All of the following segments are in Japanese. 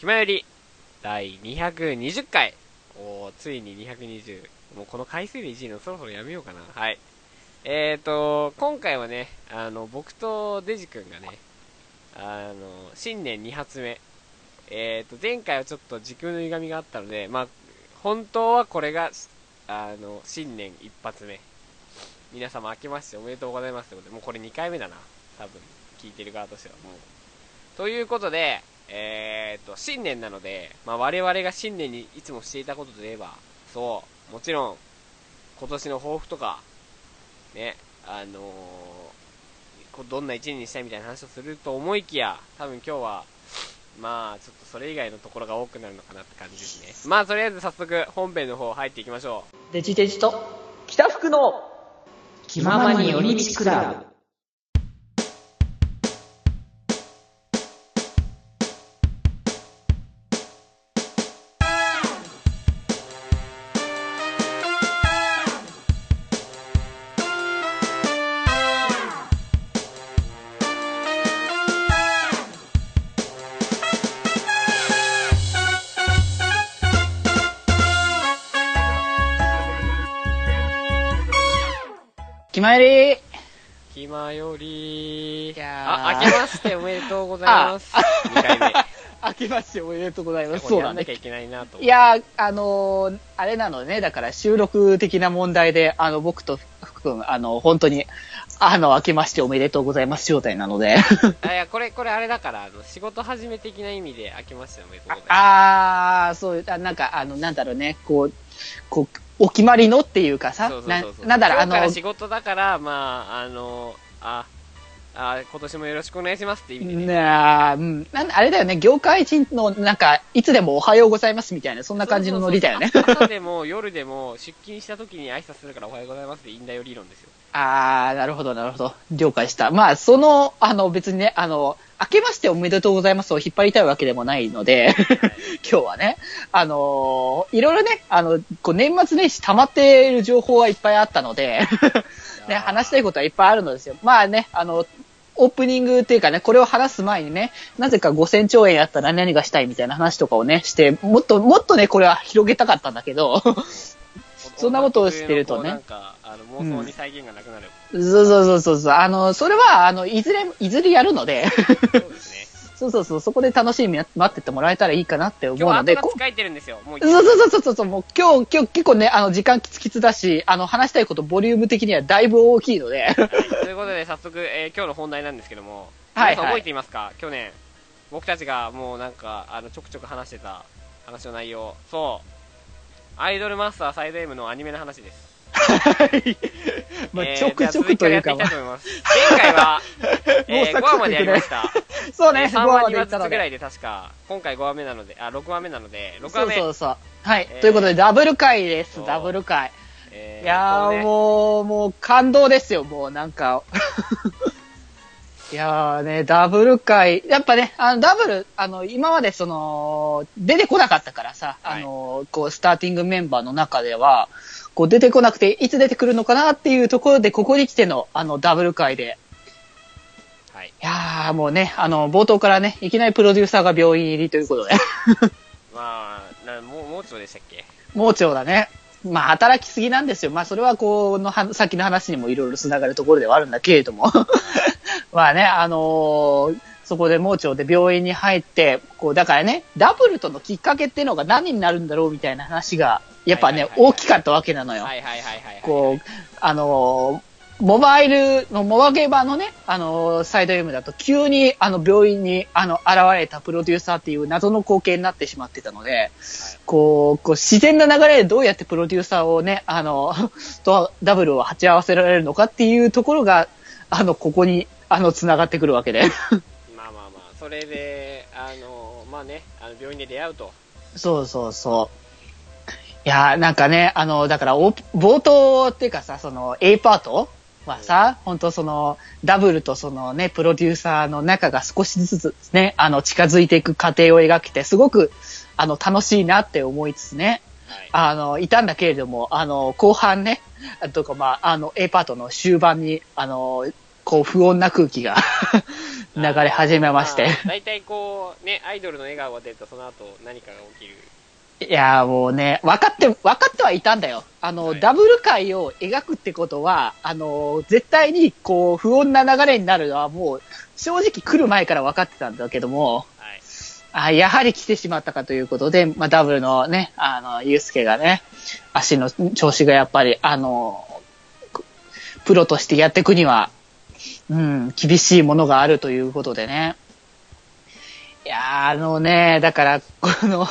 気まより、第220回。おー、ついに220。もうこの回数で1位のそろそろやめようかな。はい。えーと、今回はね、あの、僕とデジ君がね、あの、新年2発目。えーと、前回はちょっと時空の歪みがあったので、まあ、本当はこれが、あの、新年一発目。皆様明けましておめでとうございますということで、もうこれ2回目だな。多分、聞いてる側としてはもう。ということで、えーと、新年なので、まあ、我々が新年にいつもしていたことといえば、そう、もちろん、今年の抱負とか、ね、あのー、どんな一年にしたいみたいな話をすると思いきや、多分今日は、まあ、ちょっとそれ以外のところが多くなるのかなって感じですね。まあ、とりあえず早速、本編の方入っていきましょう。デジデジと、北福の、気ままに寄り道クラブ。気まより気まよりいやあ、明けましておめでとうございます。2回目。明けましておめでとうございます。そそうなきゃ。いけないなと。いやー、あのーあれなのね、だから収録的な問題で、あの、僕と福君、あの、本当に、あの、明けましておめでとうございます状態なので。あいや、これ、これあれだから、あの、仕事始め的な意味で明けましておめでとうございます。あー、そう、あなんか、あの、なんだろうね、こう、こう、お決まりのっていうかさ、そうそうなそうそう。なんだろう、あの今日から、仕事だから、まあ、あの、あ、あ、今年もよろしくお願いしますって意味でね。ねあうん、あれだよね、業界人の、なんか、いつでもおはようございますみたいな、そんな感じのノリだよね。朝でも夜でも出勤した時に挨拶するからおはようございますでいいんだよ理論ですよ。あー、なるほど、なるほど。了解した。まあ、その、あの、別にね、あの、明けましておめでとうございますを引っ張りたいわけでもないので、今日はね、あのいろいろね、あの、こう年末年始溜まっている情報はいっぱいあったので、ね、話したいことはいっぱいあるのですよ。まあね、あの、オープニングっていうかね、これを話す前にね、なぜか5000兆円やったら何がしたいみたいな話とかをね、して、もっと、もっとね、これは広げたかったんだけど、そんなことをしてるとねあの、妄想に再現がなくなる。そうそうそうそうそう。あの、それは、あの、いずれ、いずれやるので、そうですね。そうそうそう、そこで楽しみに待っててもらえたらいいかなって思う今日ので、こ後が使えてるんですよ。もうそうそうそうそうそう、もう今日、今日結構ね、あの、時間キツキツだし、あの、話したいことボリューム的にはだいぶ大きいので、は いということで早速、えー今日の本題なんですけども、皆さん覚えていますか？去年、僕たちがもうなんか、あの、ちょくちょく話してた話の内容。そう。アイドルマスターサイド M のアニメの話です。はい。まあ、えーちょくちょくというか、じゃあ続きからやっていきたいと思います。前回は、えー、もうサク5話までやりました。そうね、3 5話話ま2話ずつでいったので。ぐらいで確か、今回5話目なので、あ、6話目なので、6そう話目。そうそう。はい、えーということで、ダブル回ですそ、うダブル回。えいやー、ねもう、もう感動ですよ、もうなんか。いやーね、ダブル回、やっぱね、あの、ダブル、あの、今までその、出てこなかったからさ、はいあの、こう、スターティングメンバーの中では、こう、出てこなくて、いつ出てくるのかなっていうところで、ここに来ての、あの、ダブル回で。はい。いやー、もうね、あの、冒頭からね、いきなりプロデューサーが病院入りということで、まあ、なもう、もうちょいでしたっけ？盲腸だね。まあ、働きすぎなんですよ。まあ、それはこのは、先の話にもいろいろ繋がるところではあるんだけれども。まあね、あのーそこで盲腸で病院に入って、こう、だからね、ダブルとのきっかけっていうのが何になるんだろうみたいな話が、やっぱね、はいはいはいはい大きかったわけなのよ。はいはいはいはいはい。こう、あのーモバイルのモバゲバのね、あのーサイド M だと急にあの病院にあの現れたプロデューサーっていう謎の光景になってしまってたので、こう、こう自然な流れでどうやってプロデューサーをね、あの、とダブルを鉢合わせられるのかっていうところが、あの、ここに、あの、繋がってくるわけで。まあまあまあ、それで、あの、まあね、あの病院で出会うと。そうそうそう。いやーなんかね、あの、だから冒頭っていうかさ、その A パートはさ、本当その、ダブルとそのね、プロデューサーの仲が少しずつね、あの、近づいていく過程を描けて、すごく、あの、楽しいなって思いつつね、はい。あの、いたんだけれども、あの、後半ね、とか、まあ、あの、A パートの終盤に、あの、こう、不穏な空気が 流れ始めまして。大体こう、ね、アイドルの笑顔が出ると、その後何かが起きる。いやーもうね、分かって、分かってはいたんだよ。あの、はいダブル界を描くってことは、あの、絶対に、こう、不穏な流れになるのはもう、正直来る前から分かってたんだけども、はい。あやはり来てしまったかということで、まあ、ダブルのね、あの、ユうスケがね、足の調子がやっぱり、あの、プロとしてやっていくには、うん、厳しいものがあるということでね。いやーあのね、だから、この、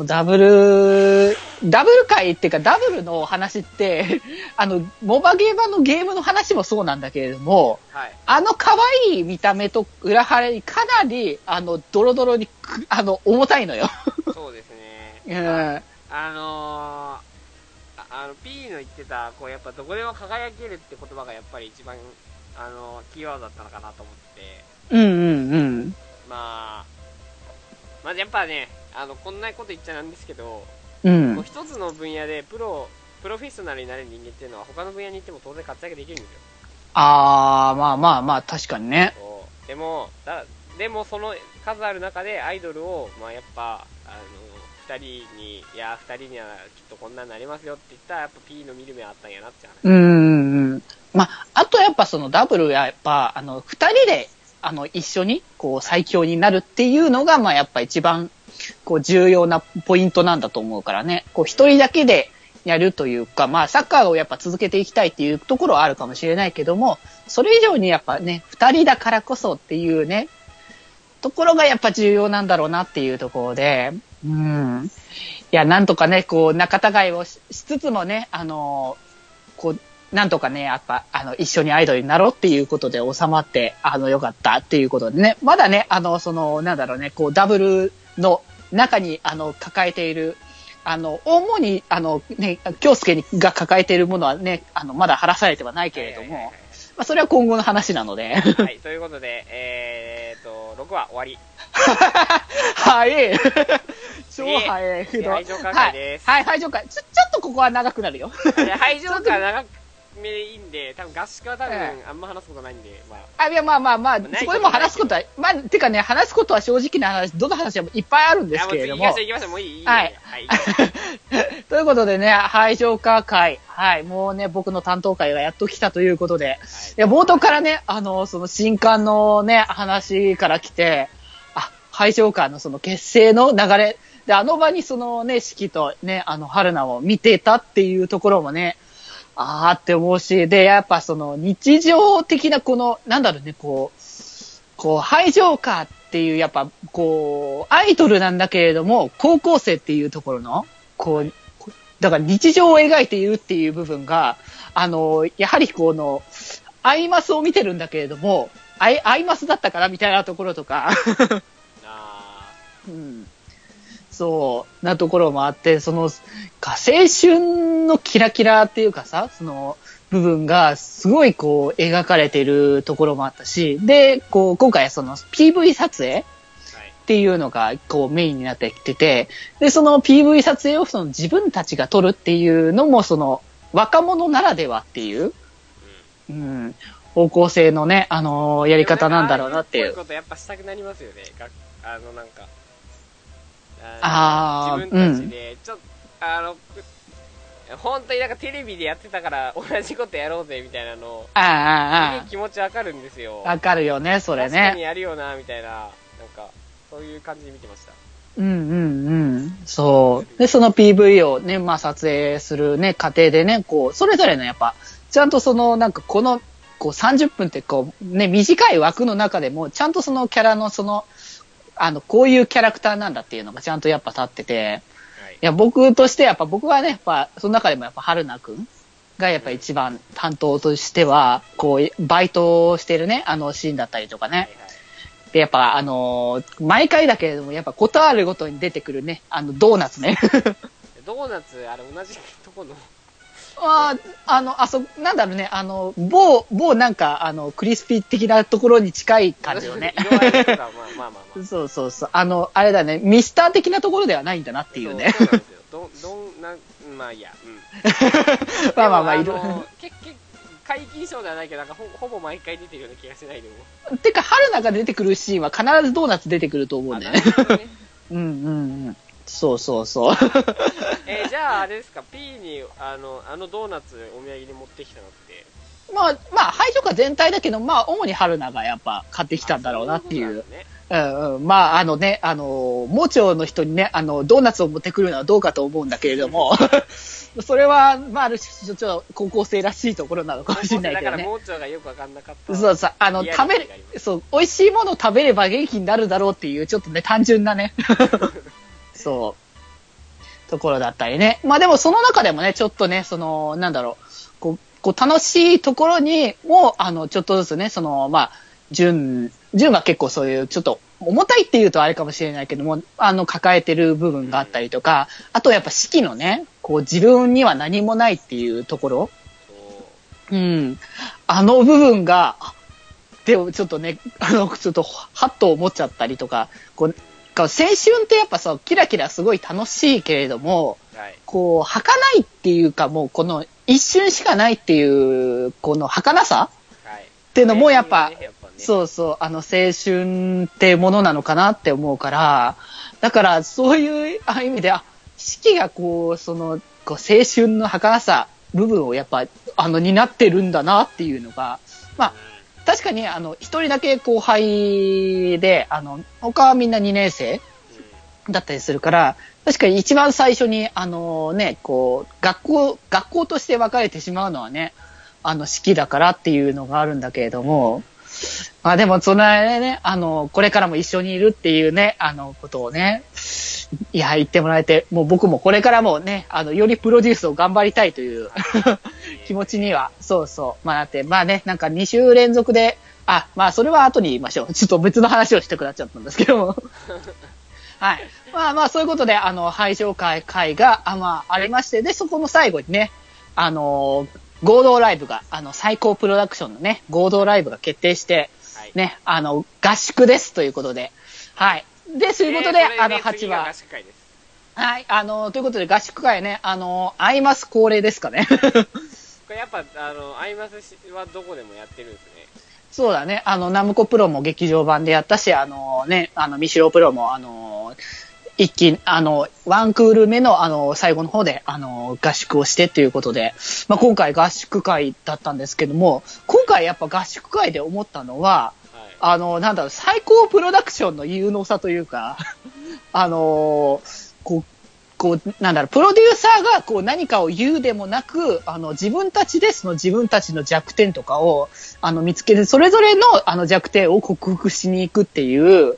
もうダブル、ダブル界っていうか、ダブルの話って、あの、モバゲー版のゲームの話もそうなんだけれども、はい。あの可愛い見た目と裏腹にかなり、あの、ドロドロにく、あの、重たいのよ。そうですね。うん。あのー、ああの、P の言ってた、こう、やっぱどこでも輝けるって言葉がやっぱり一番、あの、キーワードだったのかなと思って、うんうんうん。まあ、まずやっぱね、あの、こんなこと言っちゃなんですけど、うんもう。一つの分野でプロ、プロフェッショナルになれる人間っていうのは他の分野に行っても当然活躍できるんですよ。あー、まあまあまあ、確かにね。でも、だでもその数ある中でアイドルを、まあやっぱ、あの、二人に、いや、二人にはきっとこんなになりますよって言ったら、やっぱ P の見る目あったんやなって話。うんうんうん。まあ、あとやっぱそのダブルはやっぱ、あの、二人で、あの、一緒に、こう、最強になるっていうのが、まあやっぱ一番、こう、重要なポイントなんだと思うからね。こう、一人だけでやるというか、まあ、サッカーをやっぱ続けていきたいっていうところはあるかもしれないけども、それ以上にやっぱね、二人だからこそっていうね、ところがやっぱ重要なんだろうなっていうところで、うん。いや、なんとかね、こう、仲違いをしつつもね、あの、こう、なんとかね、やっぱ、あの、一緒にアイドルになろうっていうことで収まって、あの、よかったっていうことでね、まだね、あの、その、なんだろうね、こう、ダブルの中に、あの、抱えている、あの、主に、あの、ね、京介にが抱えているものはね、あの、まだ晴らされてはないけれども、はいはいはいまあ、それは今後の話なので。はい、はいということで、えーと、6話終わり。はい。超早い排除関係ですはい、はい、排除会。ちょ、ちょっとここは長くなるよ。で排除から長めでいいんで、多分合宿は多分えあんま話すことないんで、まあ、あ、いや、まあまあまあ、そこでも話すことは、まあ、てかね、話すことは正直な話、どの話もいっぱいあるんですけれども。もう次行きましょう、もういいはい。ということでね、排除化会。はい、もうね、僕の担当会がやっと来たということで。いや、冒頭からね、あの、その新刊のね、話から来て、あ、排除化のその結成の流れ。で、あの場にそのね、四季とね、あの、春菜を見てたっていうところもね、あーって思うし、で、やっぱその日常的なこの、なんだろうね、こう、こう、排除化っていう、やっぱ、こう、アイドルなんだけれども、高校生っていうところの、こう、こだから日常を描いているっていう部分が、あの、やはりこの、アイマスを見てるんだけれども、アイアイマスだったからみたいなところとか、あ。うん、そう、なところもあって、その、青春のキラキラっていうかさ、その、部分がすごいこう描かれてるところもあったし、で、こう、今回はその PV 撮影。っていうのがこうメインになってきてて、で、その PV 撮影をその自分たちが撮るっていうのもその若者ならではっていう、うん、方向性のね、あのーやり方なんだろうなっていうこういう。ことやっぱしたくなりますよね。あの、なんか。あー自分たちで、ちょっと、あの、く本当になんかテレビでやってたから同じことやろうぜみたいなの、ああ、あすげえ気持ちわかるんですよ。あ、わかるよね、それ確かにね。やるよな、みたいな、なんか、そういう感じで見てました。うんうんうん。そう。で、その PV をね、まあ撮影するね、過程でね、こう、それぞれのやっぱ、ちゃんとその、なんかこの、こう30分ってこう、ね、短い枠の中でも、ちゃんとそのキャラのその、あの、こういうキャラクターなんだっていうのがちゃんとやっぱ立ってて、はいい。や、僕としてやっぱ僕はね、やっぱ、その中でもやっぱ春菜くんがやっぱ一番担当としては、こう、バイトをしてるね、あのシーンだったりとかね。はいはいで、やっぱあのー毎回だけれども、やっぱことあるごとに出てくるね、あの、ドーナツね。ドーナツ、あれ同じとこの、あーあの、あそ、なんだろうね、あの、某、某なんか、あの、クリスピー的なところに近い感じよね。色合いとか、まあまあまあまあ。そうそうそう。あの、あれだね、ミスター的なところではないんだなっていうね。そうなんですよ。どん、どん、なん、まあいいや。うん。まあまあまあ、いろでものけけ皆勤賞ではないけど、なんかほほぼ毎回出てるような気がしないでも。てか、春菜が出てくるシーンは必ずドーナツ出てくると思うんだよね。ね うんうんうん。そうそうそう。えーじゃああれですか、P にあのあのドーナツお土産に持ってきたのって、まあ、まあ、排除か全体だけど、まあ、主に春菜がやっぱ買ってきたんだろうなっていあう。うんうん。まあ、あのね、あの、盲腸の人にね、あの、ドーナツを持ってくるのはどうかと思うんだけれども、それは、まあ、ある種、ちょっと高校生らしいところなのかもしれないけどね。だから盲腸がよくわかんなかった。そうそう、あの、リアリ食べるティがありま、そう、美味しいものを食べれば元気になるだろうっていう、ちょっとね、単純なね、そう、ところだったりね。まあでもその中でもね、ちょっとね、その、なんだろう、こう、こう楽しいところにも、あの、ちょっとずつね、その、まあ、純、純は結構そういう、ちょっと、重たいっていうとあれかもしれないけども、あの、抱えてる部分があったりとか、あとやっぱ四季のね、こう、自分には何もないっていうところ、ううん。あの部分が、でもちょっとね、あの、ちょっと、はっと思っちゃったりとか、こう、こう青春ってやっぱさ、キラキラすごい楽しいけれども、はい。こう、儚いっていうか、もうこの一瞬しかないっていう、この儚さはい。っっていうのもやっぱ、ね、やっぱねそうそう、あの、青春ってものなのかなって思うから、だから、そういうあ意味で、あ、四季がこう、その、こう青春の儚さ部分をやっぱ、あの、担ってるんだなっていうのが、まあ、確かに、あの、一人だけ後輩で、あの、他はみんな2年生だったりするから、確かに一番最初に、あのね、こう、学校、学校として分かれてしまうのはね、あの、式だからっていうのがあるんだけれども、まあでも、その間ね、あの、これからも一緒にいるっていうね、あの、ことをね、いや、言ってもらえて、もう僕もこれからもね、あの、よりプロデュースを頑張りたいという 気持ちには、そうそう。まあだって、まあね、なんか2週連続で、あ、まあそれは後に言いましょう。ちょっと別の話をしてくなっちゃったんですけども。はい。まあまあそういうことで、あの、配信会会が、あまあありまして、で、そこの最後にね、あの合同ライブが、あの、最高プロダクションのね、合同ライブが決定して、はい。ね、あの、合宿ですということで、はい。で、そういうことで、えーであの、8話次が合、宿会です。はい、あの、ということで合宿会ね、あの、アイマス恒例ですかね。これやっぱ、あの、アイマスはどこでもやってるんですね。そうだね。あの、ナムコプロも劇場版でやったし、あのね、あの、ミシロプロも、あの、一気に、あの、ワンクール目の、あの、最後の方で、あの、合宿をしてっていうことで、まあ、今回合宿会だったんですけども、今回やっぱ合宿会で思ったのは、はい。あの、なんだろう、最高プロダクションの有能さというか、あのこう、こう、なんだろう、プロデューサーがこう何かを言うでもなく、あの、自分たちでその自分たちの弱点とかを、あの、見つけて、それぞれのあの弱点を克服しに行くっていう、あ、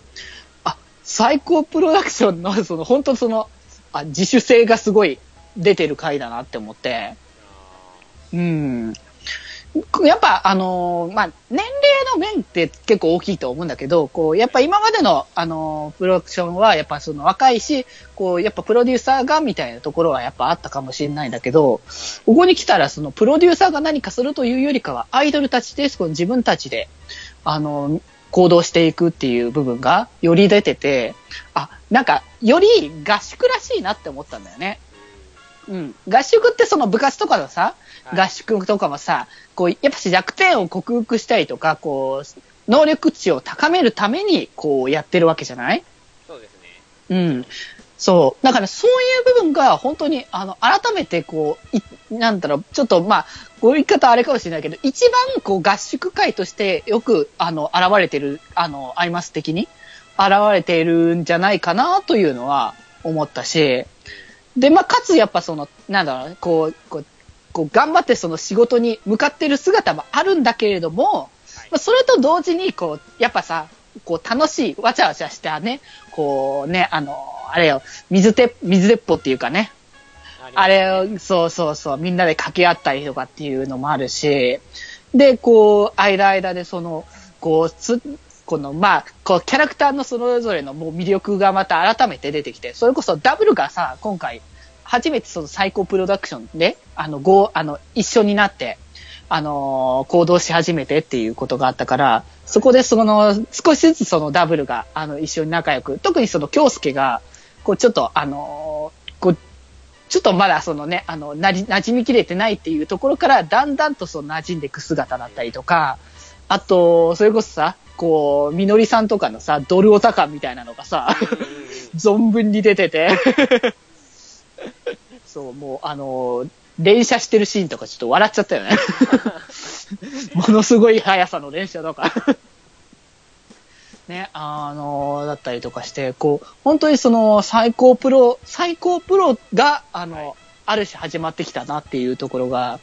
最高プロダクションの、その、本当その、あ、自主性がすごい出てる回だなって思って、うん。やっぱ、あのーまあ、年齢の面って結構大きいと思うんだけど、こう、やっぱ今までの、あのープロダクションは、やっぱその若いし、こう、やっぱプロデューサーがみたいなところはやっぱあったかもしれないんだけど、ここに来たら、そのプロデューサーが何かするというよりかは、アイドルたちで、その自分たちで、あのー行動していくっていう部分がより出てて、あ、なんか、より合宿らしいなって思ったんだよね。うん。合宿ってその部活とかのさ、はい合宿とかもさ、こう、やっぱし弱点を克服したりとか、こう、能力値を高めるために、こう、やってるわけじゃない？そうですね。うん。そう。だからそういう部分が本当に、あの、改めてこう、いなんだろう、ちょっとまあ、こういう言い方あれかもしれないけど、一番こう合宿会としてよく、あの、現れてる、あの、アイマス的に？現れているんじゃないかなというのは思ったし、で、まあ、かつやっぱその、なんだろうね、こう、こう、こう頑張ってその仕事に向かってる姿もあるんだけれども、はい。まあ、それと同時に、こう、やっぱさ、こう、楽しい、わちゃわちゃしたね、こうね、あの、あれよ、水鉄、水鉄砲っていうかね、あれを、そうそうそう、みんなで掛け合ったりとかっていうのもあるし、で、こう、間間でその、こう、つ、この、まあ、こう、キャラクターのそれぞれのもう魅力がまた改めて出てきて、それこそダブルがさ、今回、初めてその最高プロダクションで、あの、ご、あの、一緒になって、あのー行動し始めてっていうことがあったから、そこでその、少しずつそのダブルが、あの、一緒に仲良く、特にその京介が、こう、ちょっと、あのーこう、ちょっとまだそのね、あの、なじ、馴染みきれてないっていうところから、だんだんとその馴染んでいく姿だったりとか、あと、それこそさ、こう、みのりさんとかのさ、ドルオタ感みたいなのがさ、存分に出てて、そう、もう、あの、連射してるシーンとかちょっと笑っちゃったよね。ものすごい速さの連射とか。ね、あの、だったりとかして、こう、本当にその最高プロ、最高プロが、あの、はいある種始まってきたなっていうところが、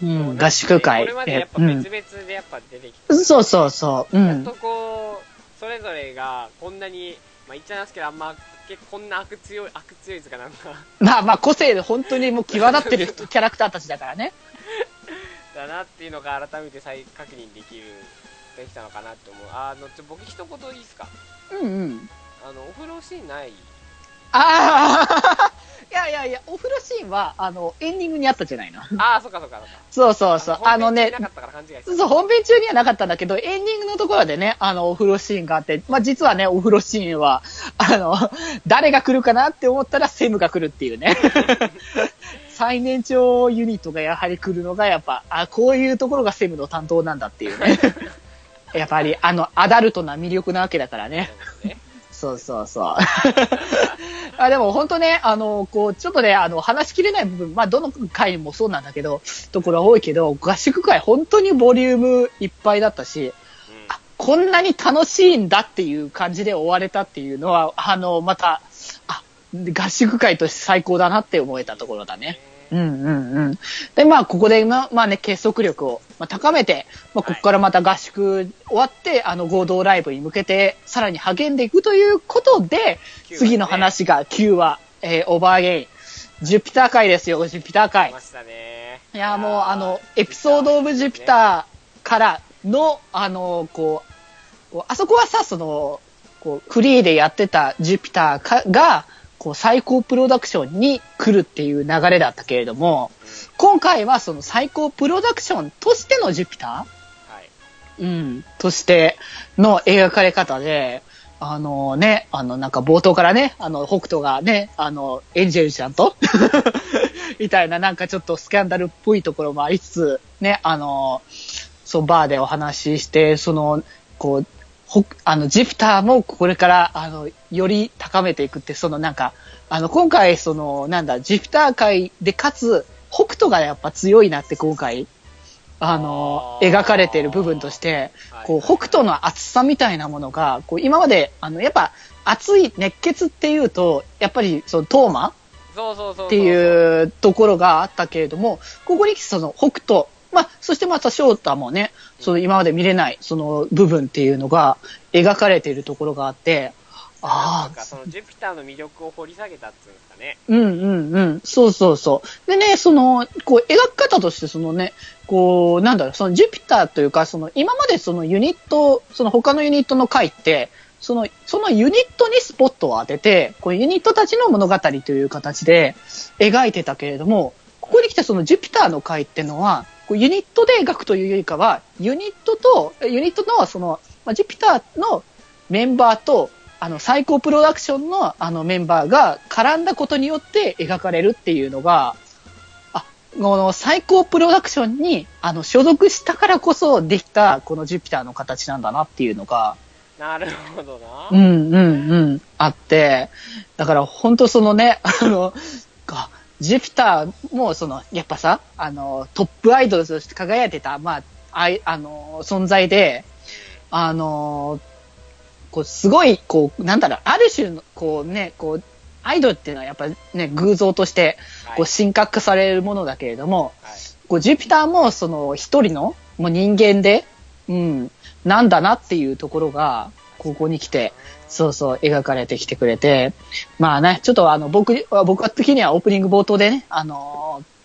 う、そうん合宿会。これまでやっぱうん別々でやっぱ出てきて、そうそうそう。うんやっと。こう、それぞれがこんなに、まあ言っちゃいますけど、あんま、結構こんな悪強い、悪強いですかなんか、まあまあ、個性で本当にもう際立ってる人キャラクターたちだからね。だなっていうのが改めて再確認できる、できたのかなって思う。あの、ちょ、僕一言いいですか？うんうん。あの、お風呂シーンない？ああ いやいやいや、お風呂シーンは、あの、エンディングにあったじゃないの。ああ、そっかそっかそっか。そうそうそう。あのねそう、本編中にはなかったんだけど、エンディングのところでね、あの、お風呂シーンがあって、まあ、実はね、お風呂シーンは、あの、誰が来るかなって思ったら、セムが来るっていうね。最年長ユニットがやはり来るのが、やっぱ、あ、こういうところがセムの担当なんだっていうね。やっぱり、あの、アダルトな魅力なわけだからね。ね。そうそうそう。あでも本当ね、あの、こう、ちょっとね、あの、話しきれない部分、まあ、どの回もそうなんだけど、ところは多いけど、合宿会本当にボリュームいっぱいだったし、こんなに楽しいんだっていう感じで終われたっていうのは、あの、また、あ、合宿会として最高だなって思えたところだね。うんうんうん。で、まあ、ここで、ままあね、結束力を、まあ、高めて、まあ、ここからまた合宿終わって、あの、合同ライブに向けて、さらに励んでいくということで、9話ね次の話が9話、えーオーバーゲイン。ジュピター会ですよ、ジュピター会来ま。したね。いや、もう、あの、エピソードオブジュピターからの、あの、こう、こうあそこはさ、その、こう、フリーでやってたジュピターかが、こう、最高プロダクションに来るっていう流れだったけれども、今回はその最高プロダクションとしてのジュピタはい。ーうん、としての描かれ方で、あのね、あのなんか冒頭からね、あの北斗がね、あのエンジェルちゃんと？みたいななんかちょっとスキャンダルっぽいところもありつつ、ね、あの、そうバーでお話しして、その、こう、ほあの、ジプターもこれから、あの、より高めていくって、そのなんか、あの、今回、その、なんだ、ジプター界でかつ、北斗がやっぱ強いなって今回、あの、描かれている部分として、こう、北斗の熱さみたいなものが、こう、今まで、あの、やっぱ、熱い熱血っていうと、やっぱり、その、トーマ。っていうところがあったけれども、ここに来てその北斗、まあ、そしてまた翔太もね、その今まで見れないその部分っていうのが描かれているところがあって、ああそのジュピターの魅力を掘り下げたっていうんですかね。うんうんうん、そうそうそう。でね、その、こう、描き方としてそのね、こう、なんだろう、そのジュピターというか、その今までそのユニット、その他のユニットの回って、その、そのユニットにスポットを当てて、こうユニットたちの物語という形で描いてたけれども、ここに来てそのジュピターの回ってのは、こうユニットで描くというよりかは、ユニットと、ユニットのその、まあ、ジュピターのメンバーと、あの、最高プロダクションのあのメンバーが絡んだことによって描かれるっていうのが、あ、この最高プロダクションに、あの、所属したからこそできた、このジュピターの形なんだなっていうのが、なるほどな。うんうんうん、あって、だから本当そのね、あの、かジュピターもその、やっぱさ、あの、トップアイドルとして輝いてた、まあ、あい、あの、存在で、あの、こう、すごい、こう、なんだろう、ある種の、こうね、こう、アイドルっていうのはやっぱね、偶像として、はいこう、神格化されるものだけれども、はい。こう、ジュピターも、その、一人の、もう人間で、うん、なんだなっていうところが、ここに来て、そうそう、描かれてきてくれて、まあね、ちょっとあの、僕、僕は的にはオープニング冒頭でね、あのー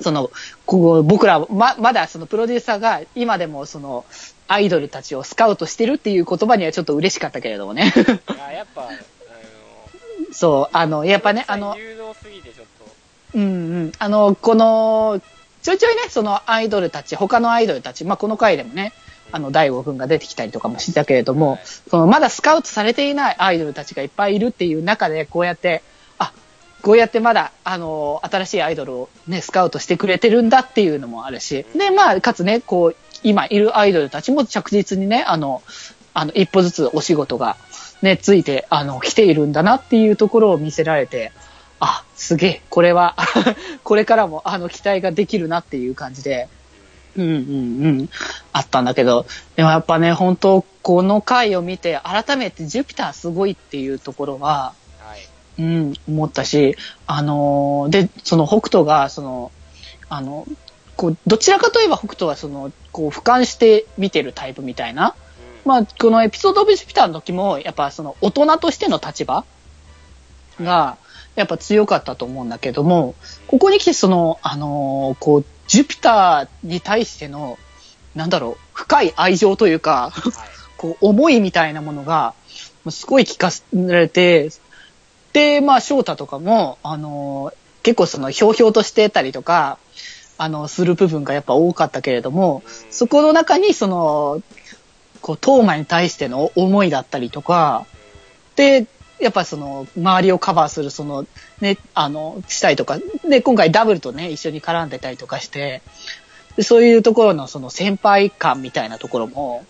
その、こう僕ら、ま、まだそのプロデューサーが今でもその、アイドルたちをスカウトしてるっていう言葉にはちょっと嬉しかったけれどもね。いや、やっぱ、あの、そう、あの、やっぱね、あの、有能すぎてちょっと、うんうん。あの、この、ちょいちょいね、そのアイドルたち、他のアイドルたち、まあ、この回でもね、あの、大悟くんが出てきたりとかもしてたけれども、はい。その、まだスカウトされていないアイドルたちがいっぱいいるっていう中で、こうやって、あ、こうやってまだ、あの、新しいアイドルをね、スカウトしてくれてるんだっていうのもあるし、で、まあ、かつね、こう、今いるアイドルたちも着実にね、あの、あの、一歩ずつお仕事がね、ついて、あの、来ているんだなっていうところを見せられて、あ、すげえ、これは これからも、あの、期待ができるなっていう感じで、うんうんうん、あったんだけど、でもやっぱね、本当この回を見て、改めてジュピターすごいっていうところは、はい。うん、思ったし、あのーで、その北斗が、その、あの、こう、どちらかといえば北斗は、その、こう、俯瞰して見てるタイプみたいな。うん。まあ、このエピソードオブジュピターの時も、やっぱその、大人としての立場が、やっぱ強かったと思うんだけども、ここに来てその、あのーこう、ジュピターに対しての、なんだろう、深い愛情というか、はい。こう、思いみたいなものが、すごい聞かせられて、で、まあ、翔太とかも、あのー結構その、ひょうひょうとしてたりとか、あの、する部分がやっぱ多かったけれども、うんそこの中に、その、こう、トーマに対しての思いだったりとか、で、やっぱその、周りをカバーする、その、ね、あの、したりとか、で、今回ダブルとね、一緒に絡んでたりとかして、でそういうところのその先輩感みたいなところも、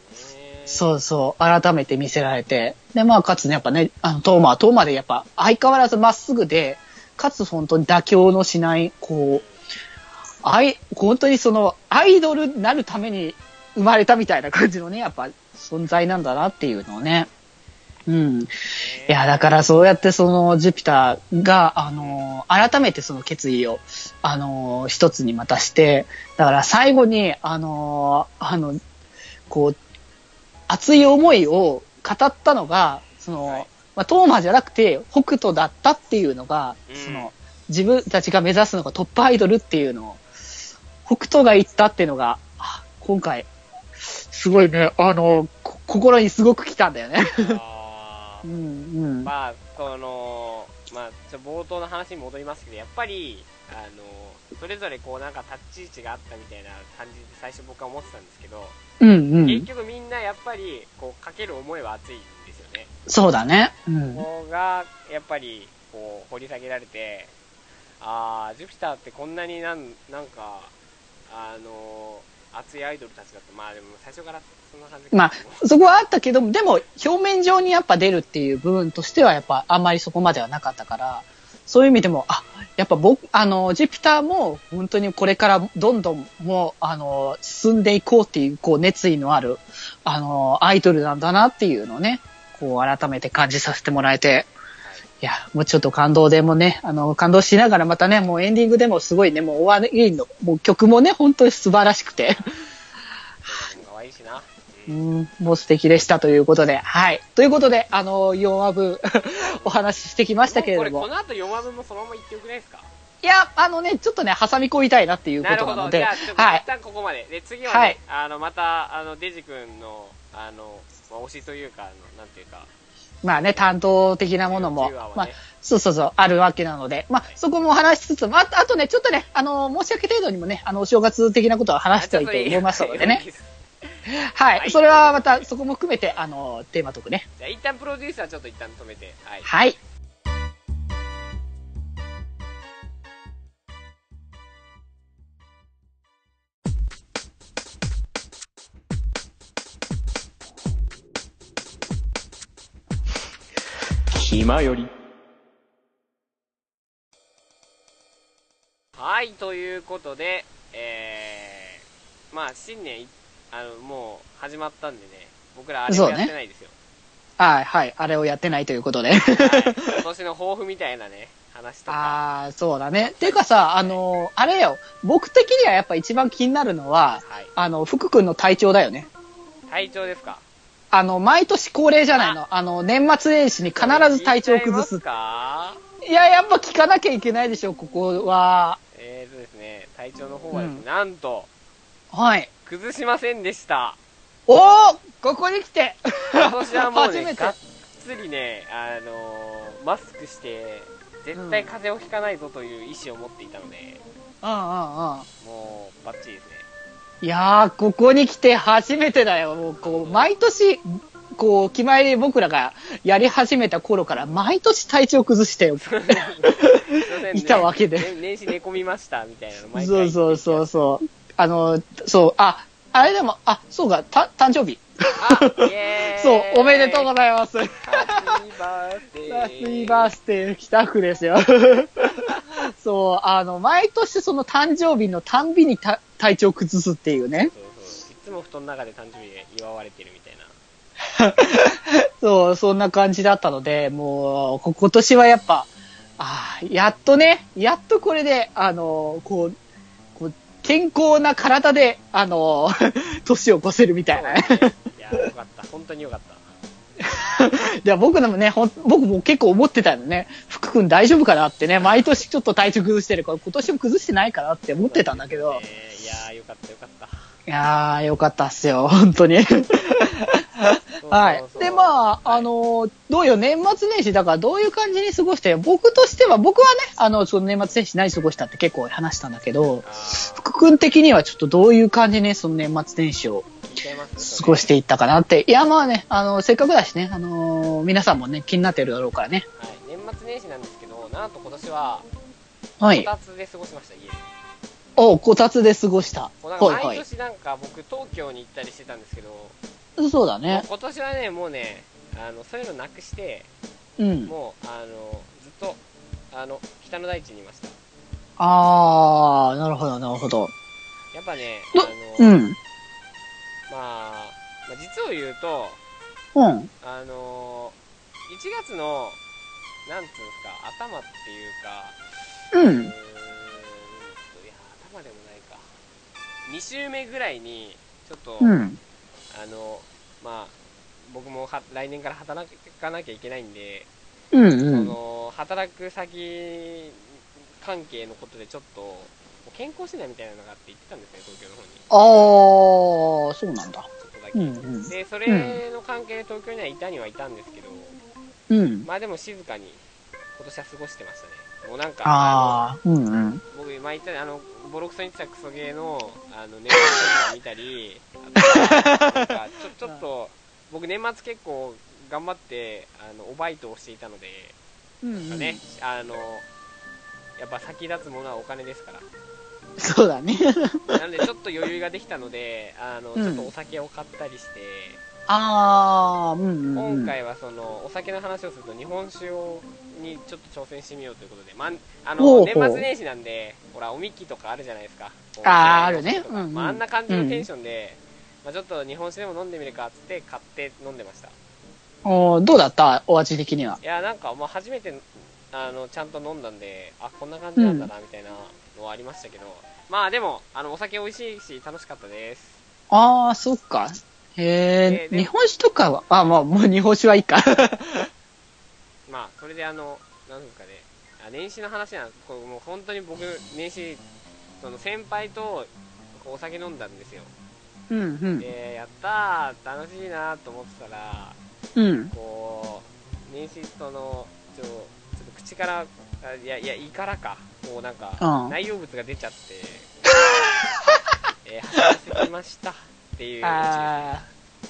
うそうそう、改めて見せられて。で、まあ、かつね、やっぱね、あの、トーマはトーマでやっぱ相変わらずまっすぐで、かつ本当に妥協のしない、こう、あい、本当にその、アイドルになるために生まれたみたいな感じのね、やっぱ存在なんだなっていうのをね。うん。いや、だからそうやってその、ジュピターが、あの、改めてその決意を、あの、一つにまたして、だから最後に、あの、あの、こう、熱い思いを語ったのが、その、はいまあ、トーマじゃなくて北斗だったっていうのが、うんその、自分たちが目指すのがトップアイドルっていうのを、北斗が言ったっていうのが、あ今回、すごいね、あの、こ心にすごく来たんだよね。あうーん、うん。まあ、その、まあ、ちょ冒頭の話に戻りますけど、やっぱり、あの、それぞれこうなんか立ち位置があったみたいな感じで最初僕は思ってたんですけど、うん、うん結。局みんなやっぱり、こう、かける思いは熱いんですよね。そうだね。うん。ここが、やっぱり、こう、掘り下げられて、あー、ジュピターってこんなになん、なんか、あの、熱いアイドルたちだった。まあでも最初からそんな感じまあ、そこはあったけど、でも、表面上にやっぱ出るっていう部分としては、やっぱあんまりそこまではなかったから、そういう意味でも、あ、やっぱ僕、あの、ジュピターも、本当にこれからどんどんもう、あの、進んでいこうっていう、こう、熱意のある、あの、アイドルなんだなっていうのをね、こう、改めて感じさせてもらえて、いや、もうちょっと感動でもね、あの、感動しながらまたね、もうエンディングでもすごいね、もう終わりの、もう曲もね、本当に素晴らしくて、可愛いしな。ううんん、もう素敵でしたということで、はい。ということで、あの、4話分お話ししてきましたけれども。もうこれ、この後4話分もそのまま言ってよくないですか？いや、あのね、ちょっとね、挟み込みたいなっていうこなるほど。となので、じゃあ、ちょっとはい一。旦ここまで。で、次はね、はいあの、また、あの、デジ君の、あの、まあ、推しというか、あの、なんていうか、まあね、担当的なものも10話はね、まあ、そうそうそう、あるわけなので、まあ、そこも話しつつ、まあ、あとね、ちょっとね、あの、申し訳程度にもね、あの、お正月的なことは話したいと思いますのでね。。ははいい。それはまた、そこも含めて、あの、テーマトークね。じゃあ、一旦プロデューサーちょっと一旦止めて。はい。はい。暇よりはい、ということで、えー、まあ、新年い、あの、もう始まったんでね、僕らあれもやってないですよ。はい、はい。あれをやってないということで。はい今年の抱負みたいなね、話とか。ああ、そうだね。ていうかさ、あの、あれよ、僕的にはやっぱ一番気になるのは、はい。あの、福君の体調だよね。体調ですか？あの、毎年恒例じゃないの。あの、年末年始に必ず体調を崩す。か？いや、やっぱ聞かなきゃいけないでしょ、ここは。えーとですね、体調の方はですね、うんなんと、はい。崩しませんでした。おーここに来て今年はもうね、初めてがっつりね、あのーマスクして、絶対風邪をひかないぞという意思を持っていたので、うんうんうん。もう、バッチリですね。いやー、ここに来て初めてだよ。もう、こう、毎年、こう、決まりで僕らがやり始めた頃から、毎年体調崩して いたわけで ね年始寝込みました、みたいなの毎そう回そうそうそう。あの、そう、あ、あれでも、あ、そうか、た、誕生日。そう、おめでとうございます。ハッピーバースデーハッピーバースデー、北区ですよ。そう、あの、毎年その誕生日のたんびにた体調崩すっていうね。そうそう。いつも布団の中で誕生日で祝われてるみたいな。そう、そんな感じだったので、もう、こ今年はやっぱ、ああ、やっとね、やっとこれで、あの、こう健康な体で、あの、年を越せるみたいないや、よかった。本当によかった。いや、僕でもね、ほん僕も結構思ってたのね、福君大丈夫かなってね、毎年ちょっと体調崩してるから、今年も崩してないかなって思ってたんだけど、えーいやー、よかったよかった。いやー、よかったっすよ、本当に。はいで、まあ、あのーどうよ、年末年始、だからどういう感じに過ごしてよ僕としては、僕はね、あの、その年末年始何過ごしたって結構話したんだけど、福君的にはちょっとどういう感じにその年末年始を過ごしていったかなって。いや、まあね、あの、せっかくだしね、あのー皆さんもね、気になってるだろうからね。はい、年末年始なんですけど、なんと今年は、はい。こたつで過ごしました、家で。お、こたつで過ごした。毎年なんか僕、東京に行ったりしてたんですけど、そうだね。今年はね、もうね、あのそういうのなくして、うん。もう、あの、ずっと、あの、北の大地にいました。あー、なるほど、なるほど。やっぱね、どあの、うん。まあ、まあ、実を言うと、うん。あの1月の、なんつうんですか、頭っていうか、ううーんと、ん。いや、頭でもないか。2週目ぐらいに、ちょっと、うん。あの、まあ、僕もは来年から働かなきゃいけないんで、うん。うそん。の、働く先関係のことでちょっと、健康診断みたいなのがあって行ってたんですね、東京の方に。あー、そうなんだ。ちょっとだけ。うんうん。で、それの関係で東京にはいたにはいたんですけど、うん。まあでも静かに今年は過ごしてましたね。もうなんか、あー、うんうん。の僕前言ったあの、ボロクソに言ってたクソゲーの、あの、年末特番見たり、あとなんか、ちょ、ちょっと、僕年末結構頑張って、あの、おバイトをしていたので、うんうんね、あの、やっぱ先立つものはお金ですから。そうだね。なのでちょっと余裕ができたので、あの、うんちょっとお酒を買ったりして、あー、うんうんうん。今回はその、お酒の話をすると日本酒を、にちょっと挑戦してみようということで、まあ、あの、ほうほう年末年始なんで、ほら、おみきとかあるじゃないですか。あーおあるねうんうんまあ、あんな感じのテンションで、まあ、ちょっと日本酒でも飲んでみるかっつって買って飲んでました。おーどうだった？お味的には。いや、なんか、まあ、初めて、あの、ちゃんと飲んだんで、あ、こんな感じなんだな、みたいなのはありましたけど、まあ、でも、あの、お酒美味しいし、楽しかったです。あー、そっか。へえ日本酒とかは、あ、まあ、もう日本酒はいいか。まあ、それであの、なんですかね、あ年始の話なんです。これもう本当に僕、年始、その先輩とお酒飲んだんですよ。うんうん。で、やったー、楽しいなーと思ってたら、うん。こう、年始、その、ちょ、ちょっと口から、あいや、いや、胃からか、こうなんか、うん内容物が出ちゃって、えー、吐かせてましたっていう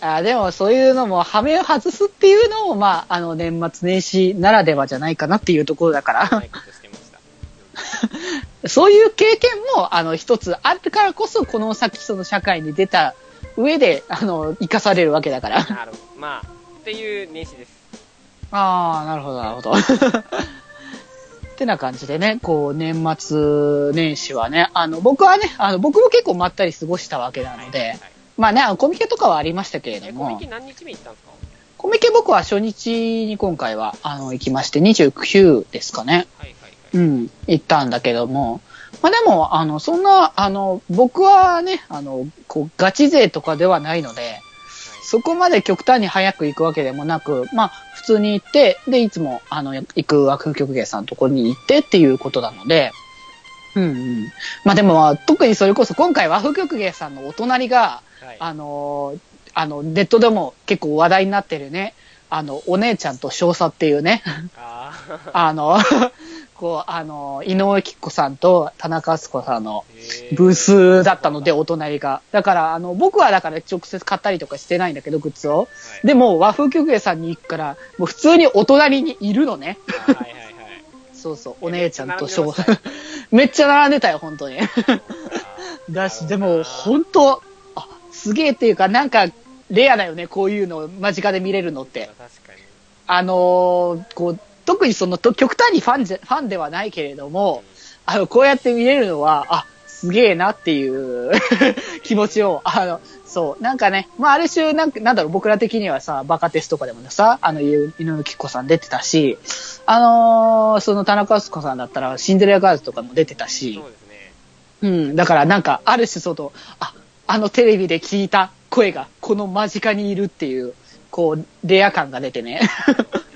あー、でもそういうのも、ハメを外すっていうのも、まあ、あの、年末年始ならではじゃないかなっていうところだから。そういう経験も、あの、一つあるからこそ、この先、その社会に出た上で、あの、生かされるわけだから。なるほど。まあ、っていう年始です。ああ、なるほど、なるほど。ってな感じでね、こう、年末年始はね、あの、僕はね、あの、僕も結構まったり過ごしたわけなので、はいまあね、コミケとかはありましたけれどえ、コミもケ、何日目行ったんですか？コミケ僕は初日に今回は、あの、行きまして、29ですかね。はいはいはい。うん、行ったんだけども、まあでも、あの、そんな、あの、僕はね、あの、こう、ガチ勢とかではないので、そこまで極端に早く行くわけでもなく、まあ、普通に行って、で、いつも、あの、行く和風曲芸さんのところに行ってっていうことなので、うんうん。まあでも、まあ特にそれこそ今回和風曲芸さんのお隣が、はい。あの、あの、ネットでも結構話題になってるね、あの、お姉ちゃんと少佐っていうね、あの、こう、あの、井上貴子さんと田中敦子さんのブースだったので、お隣が。だから、あの、僕はだから直接買ったりとかしてないんだけど、グッズを。はいでも、和風曲芸さんに行くから、もう普通にお隣にいるのね。はいはい。そうそう、お姉ちゃんと翔めっちゃ並んでたよ、本当に。だし、でも、本当あ、すげえっていうか、なんか、レアだよね、こういうのを間近で見れるのって。まあのーこう、特にその、と極端にファンじゃ、ファンではないけれども、あの、こうやって見れるのは、あ、すげえなっていう 気持ちを、あの、そう、なんかね、まあ、ある種、なんか、なんだろう、僕ら的にはさ、バカテストとかでもさ、あの、井上貴子さん出てたし、あのーその田中敦子さんだったら、シンデレラガールズとかも出てたしそう、ですね。うん、だからなんか、ある種その、あ、あのテレビで聞いた声が、この間近にいるっていう、こう、レア感が出てね。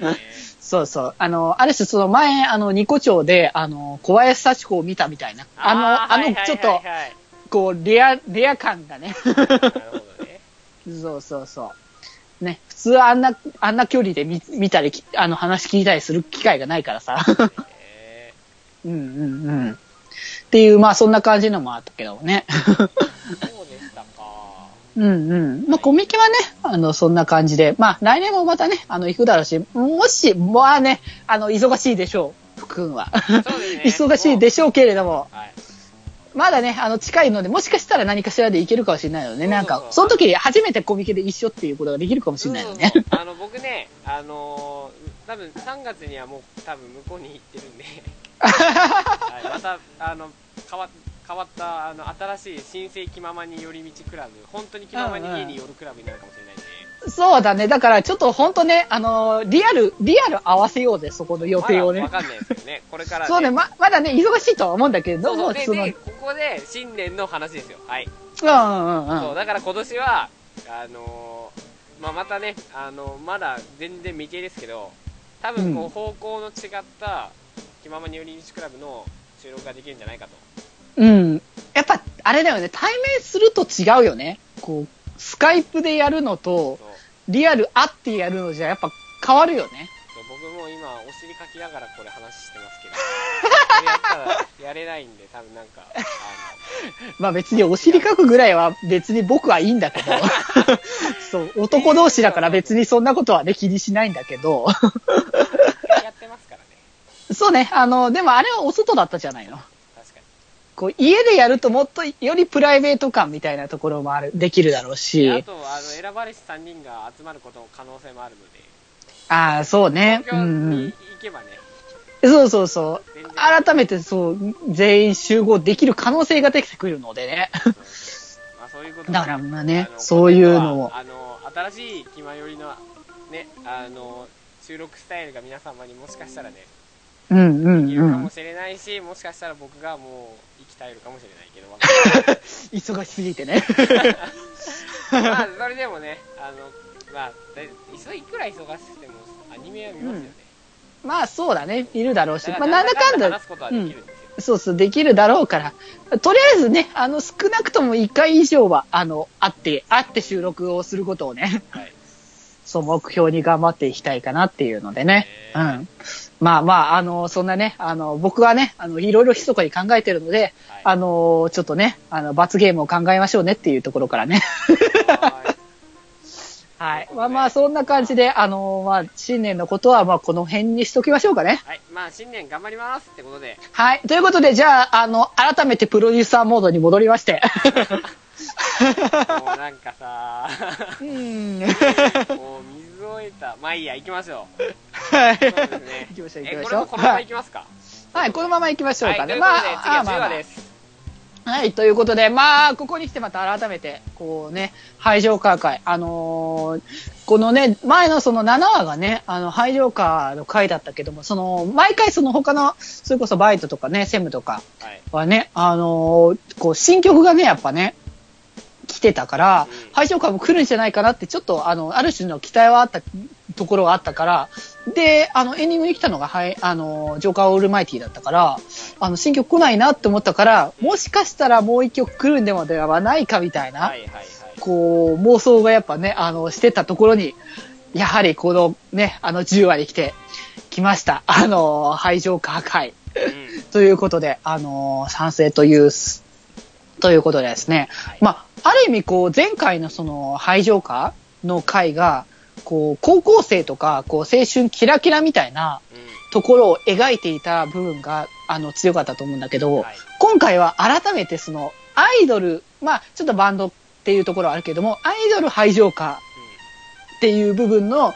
ね そうそう。あの、ある種その前、あの、ニコ町で、あの、小林幸子を見たみたいな。あの、あの、ーはいはいちょっとはい、はいこう、レア、レア感がね。なるほどね。そうそうそう。ね、普通あんな、あんな距離で見見たり、きあの、話聞いたりする機会がないからさ。えうんうんうん。っていう、まあそんな感じのもあったけどね。ーそうでしたか。うんうん。まあコミケはね、あの、そんな感じで、まあ来年もまたね、あの、行くだろうし、もし、まあね、あの、忙しいでしょう、福君は。そうですね。忙しいでしょうけれども、はい。まだね、あの、近いので、もしかしたら何かしらで行けるかもしれないのでね、なんかその時初めてコミケで一緒っていうことができるかもしれないのね。あの、僕ね、あのー多分3月にはもう多分向こうに行ってるんで、はい、また、あの、変わ変わった、あの、新しい新世気ままに寄り道クラブ、本当に気ままに家に寄るクラブになるかもしれないんで、そうだね。だから、ちょっとほんとね、あのリアル、リアル合わせようぜ、そこの予定をねまだ。わかんないですけどね、これから、そうね、ま、まだね、忙しいとは思うんだけれども、そうそうでここで新年の話ですよ。はい。うんうんうんそう、だから今年は、あのーまあ、またね、あのまだ全然未定ですけど、多分こうんう方向の違った、気ままに寄り道クラブの収録ができるんじゃないかと。うん。やっぱ、あれだよね、対面すると違うよね。こう、スカイプでやるのとリアル会ってやるのじゃ、やっぱ変わるよね。僕も今、お尻かきながらこれ話してますけど、これやったらやれないんで、多分なんか、あまあ別にお尻かくぐらいは別に僕はいいんだけど。そう、男同士だから別にそんなことはね、気にしないんだけど。のやってますからね、そうね、あの、でもあれはお外だったじゃないの。こう、家でやるともっとよりプライベート感みたいなところもある、できるだろうであし。と、あの選ばれし3人が集まることの可能性もあるので、ああ、そうね。うんに行けばね、うん。そうそうそう。改めてそう、全員集合できる可能性ができてくるのでね。まあ、そういうことだからまあねそういうのをあの新しい気まよりのねあの収録スタイルが皆様にもしかしたらねうんうんいるうん。かもしれないし、もしかしたら僕がもう息絶えるかもしれないけど 忙しすぎてね。まあ それでもねあのまあいくら忙しくてもアニメは見ますよね、まあそうだね、いるだろうし。だまあなんだかんだ話、すことはできるんですよ、そうそう、できるだろうから。とりあえずね、あの、少なくとも1回以上は、あの、会って、会って収録をすることをね、はいそう目標に頑張っていきたいかなっていうのでね。うん。まあまあ、あの、そんなね、あの、僕はね、あの、いろいろ密かに考えてるので、はいあの、ちょっとね、あの、罰ゲームを考えましょうねっていうところからね。ははい。まあまあ、そんな感じで、あの、まあ、新年のことは、まあ、この辺にしときましょうかね。い、はい、まあ新年頑張りますってことではい。ということで、じゃあ、あの、改めてプロデューサーモードに戻りまして。もうなんかさうん。もう水を得たまあいいや行きましょうはい。そうですね行きましょう、行えきましょう。これもこのままはい行きますか？はい、このまま行きましょうはい、かね。ということで、次は10あまあまあ話です。はい、ということで、まあ、ここに来てまた改めて、こうね、廃城カー会。あのーこのね、前のその7話がね、あの、廃城カーの回だったけども、その、毎回その他の、それこそバイトとかね、セムとかはい。はね、あのーこう、新曲がね、やっぱね、来てたからうん、廃城カーも来るんじゃないかなって、ちょっと、あの、ある種の期待はあったところがあったから、で、あの、エンディングに来たのが、はい、あの、ジョーカーオールマイティだったから、あの、新曲来ないなって思ったから、もしかしたらもう一曲来るんでもではないかみたいな、はいはいはい。こう、妄想がやっぱね、あの、してたところに、やはりこのね、あの10話に来て、来ました。あの、廃城カー会。ということで、あのー賛成というす、ということでですね、はい。まあ、ある意味、こう、前回のその、排除化の回が、こう、高校生とか、こう、青春キラキラみたいなうん。ところを描いていた部分が、あの、強かったと思うんだけど、はい。今回は改めてその、アイドル、まあ、ちょっとバンドっていうところはあるけども、アイドル排除化っていう部分の、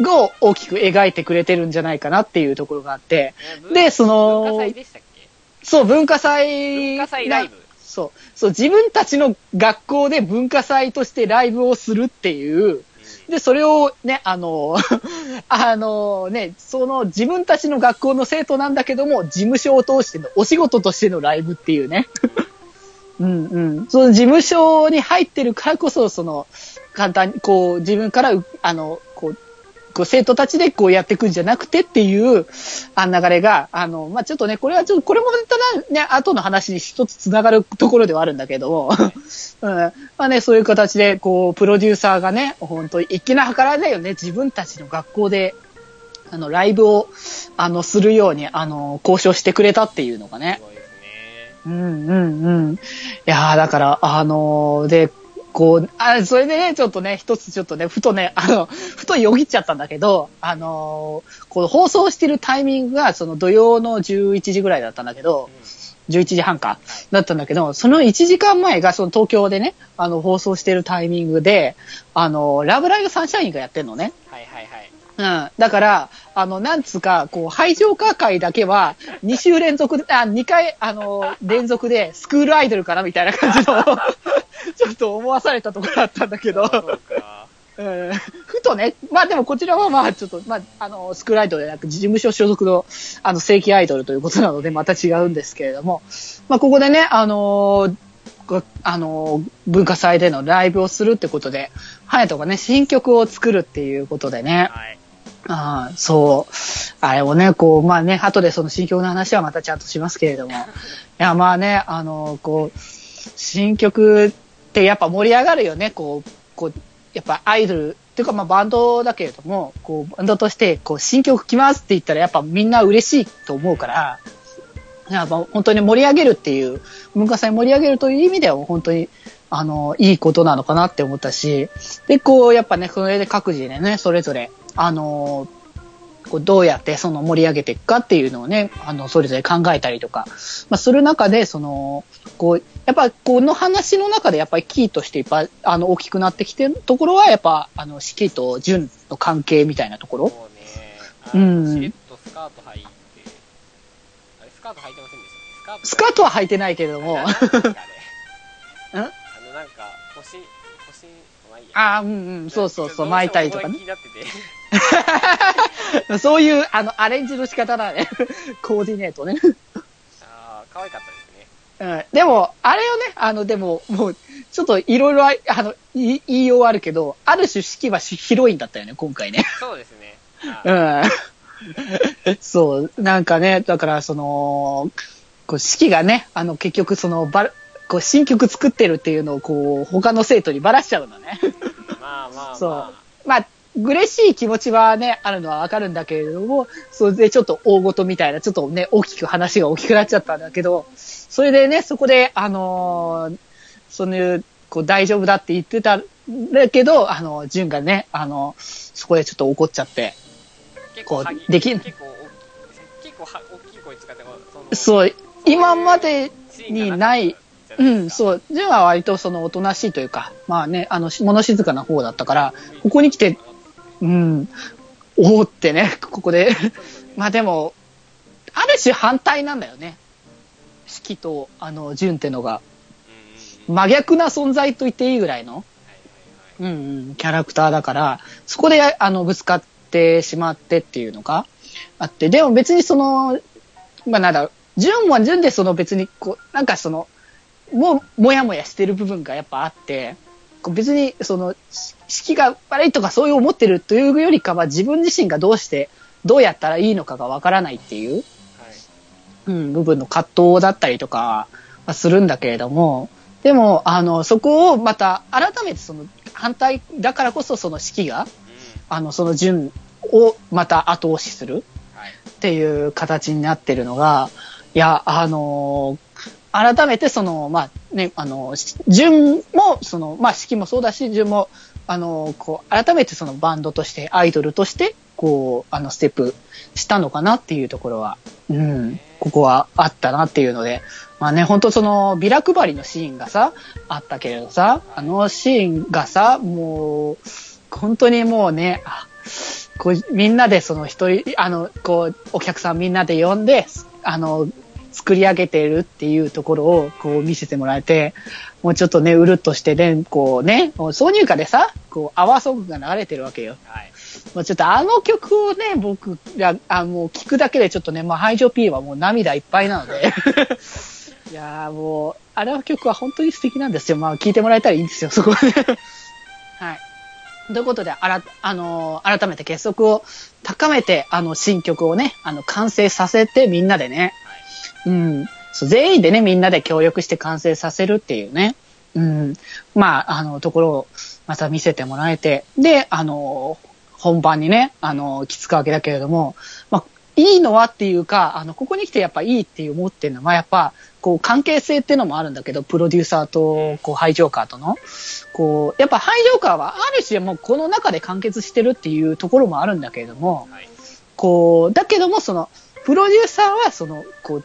を大きく描いてくれてるんじゃないかなっていうところがあって、うんでその文化祭でしたっけ？そう、文化祭。文化祭ライブそう、そう、自分たちの学校で文化祭としてライブをするっていう、で、それをね、あの、あのね、その自分たちの学校の生徒なんだけども、事務所を通してのお仕事としてのライブっていうね。うんうん。その事務所に入ってるからこそ、その、簡単に、こう、自分からう、あの、こう、生徒たちでこうやっていくんじゃなくてっていう、あ流れが、あの、まあ、ちょっとね、これはちょっと、これもただね、後の話に一つ繋がるところではあるんだけども、うん。まあね、そういう形で、こう、プロデューサーがね、本当に粋な計らいだよね、自分たちの学校で、あの、ライブを、あの、するように、あの、交渉してくれたっていうのがねうんうんうん。いやーだから、あのーで、こう、あ、それでね、ちょっとね、一つちょっとね、ふとね、あの、ふとよぎっちゃったんだけど、あのーこの放送してるタイミングが、その土曜の11時ぐらいだったんだけど、11時半か、だったんだけど、その1時間前が、その東京でね、あの、放送してるタイミングで、あの、ラブライブサンシャインがやってんのね。はいはいはいうん。だから、あの、なんつうか、こう、排除化会だけは、2週連続で、あ、2回、あの、連続で、スクールアイドルかなみたいな感じの、ちょっと思わされたところだったんだけど、そうん。ふとね、まあでもこちらはまあちょっと、まあ、あの、スクールアイドルじゃなく、事務所所属の、あの、正規アイドルということなので、また違うんですけれども、まあここでね、あのーこあのー文化祭でのライブをするってことで、隼人がね、新曲を作るっていうことでね、はいああ、そう。あれをね、こう、まあね、後でその新曲の話はまたちゃんとしますけれども。いや、まあね、あの、こう、新曲ってやっぱ盛り上がるよね、こう、こう、やっぱアイドル、っていうかまあバンドだけれども、こう、バンドとして、こう、新曲来ますって言ったらやっぱみんな嬉しいと思うから、やっぱ本当に盛り上げるっていう、文化祭盛り上げるという意味では本当に、あの、いいことなのかなって思ったし、で、こう、やっぱね、それで各自でね、それぞれ、あの、こうどうやってその盛り上げていくかっていうのをね、あの、それぞれ考えたりとか、まあ、する中で、その、こう、やっぱこの話の中でやっぱりキーとしていっぱい、あの、大きくなってきてるところは、やっぱ、あの、四季と純の関係みたいなところ？そうね。あうん。のしれっとスカート履いてあれスカート履いてませんでしたスカートは履いてないけれども、あ あのなんか腰腰まあいいや。ああ、うんうん、そうそうそう、巻いたりとかね。気。になってて そういう、あの、アレンジの仕方だね。コーディネートね。ああ可愛かったですねうん。でも、あれよね、あの、でも、もう、ちょっといろいろあ、あの、い言いようはあるけど、ある種式はしヒロインだったよね、今回ね。そうですねあ うーん。そう、なんかね、だから、その、こう、式がね、あの、結局、その、ば、こう、新曲作ってるっていうのを、こう、他の生徒にばらしちゃうのね。まあまあまあそうまあ、嬉しい気持ちはね、あるのはわかるんだけれども、それでちょっと大事みたいな、ちょっとね、大きく話が大きくなっちゃったんだけど、それでね、そこで、あのーその、こう、大丈夫だって言ってたんだけど、あの、純がね、あの、そこでちょっと怒っちゃって、こうできん。結構は大きい声使ってそのそう、今までにない、うん、そう、純は割とその、おとなしいというか、まあね、あの、物静かな方だったから、ここに来て、うん、おーってね、ここで。まあでも、ある種反対なんだよね。四季と、あの、純ってのが、真逆な存在と言っていいぐらいの、うんうん、キャラクターだから、そこで、あの、ぶつかってしまってっていうのがあって、でも別にその、まあなんだ、純は純でその別に、こう、なんかその、もう、もやもやしてる部分がやっぱあって、別に、その、し式が悪いとかそういう思ってるというよりかは、自分自身がどうして、どうやったらいいのかがわからないっていう、はい。うん、部分の葛藤だったりとかはするんだけれども、でも、あの、そこをまた改めてその反対だからこそその式が、うん。あの、その順をまた後押しするはい。っていう形になってるのが、いや、あのー改めてその、まあね、あの、順も、その、まあ式もそうだし、順も、あの、こう、改めてそのバンドとして、アイドルとして、こう、あの、ステップしたのかなっていうところは、うん、ここはあったなっていうので、まあね、本当その、ビラ配りのシーンがさ、あったけれどさ、あのシーンがさ、もう、本当にもうね、あこうみんなでその一人、あの、こう、お客さんみんなで呼んで、あの、作り上げているっていうところをこう見せてもらえて、もうちょっとね、うるっとしてね、こうね、もう挿入歌でさ、こう、アワーソングが流れてるわけよ。はい。もうちょっとあの曲をね、僕ら、あもう聞くだけでちょっとね、まあ、ハイジョ P はもう涙いっぱいなので。いやーもう、あの曲は本当に素敵なんですよ。まあ、聞いてもらえたらいいんですよ、そこはね。はい。ということで、あら、あのー改めて結束を高めて、あの、新曲をね、あの、完成させて、みんなでね、うん。そう全員でね、みんなで協力して完成させるっていうね。うん。まあ、あの、ところをまた見せてもらえて。で、あの、本番にね、あの、きつくわけだけれども、まあ、いいのはっていうか、あの、ここに来てやっぱいいって思ってるのは、やっぱ、こう、関係性っていうのもあるんだけど、プロデューサーと、こう、ハイジョーカーとの。こう、やっぱハイジョーカーは、ある種もうこの中で完結してるっていうところもあるんだけれども、はい。こう、だけども、その、プロデューサーは、その、こう、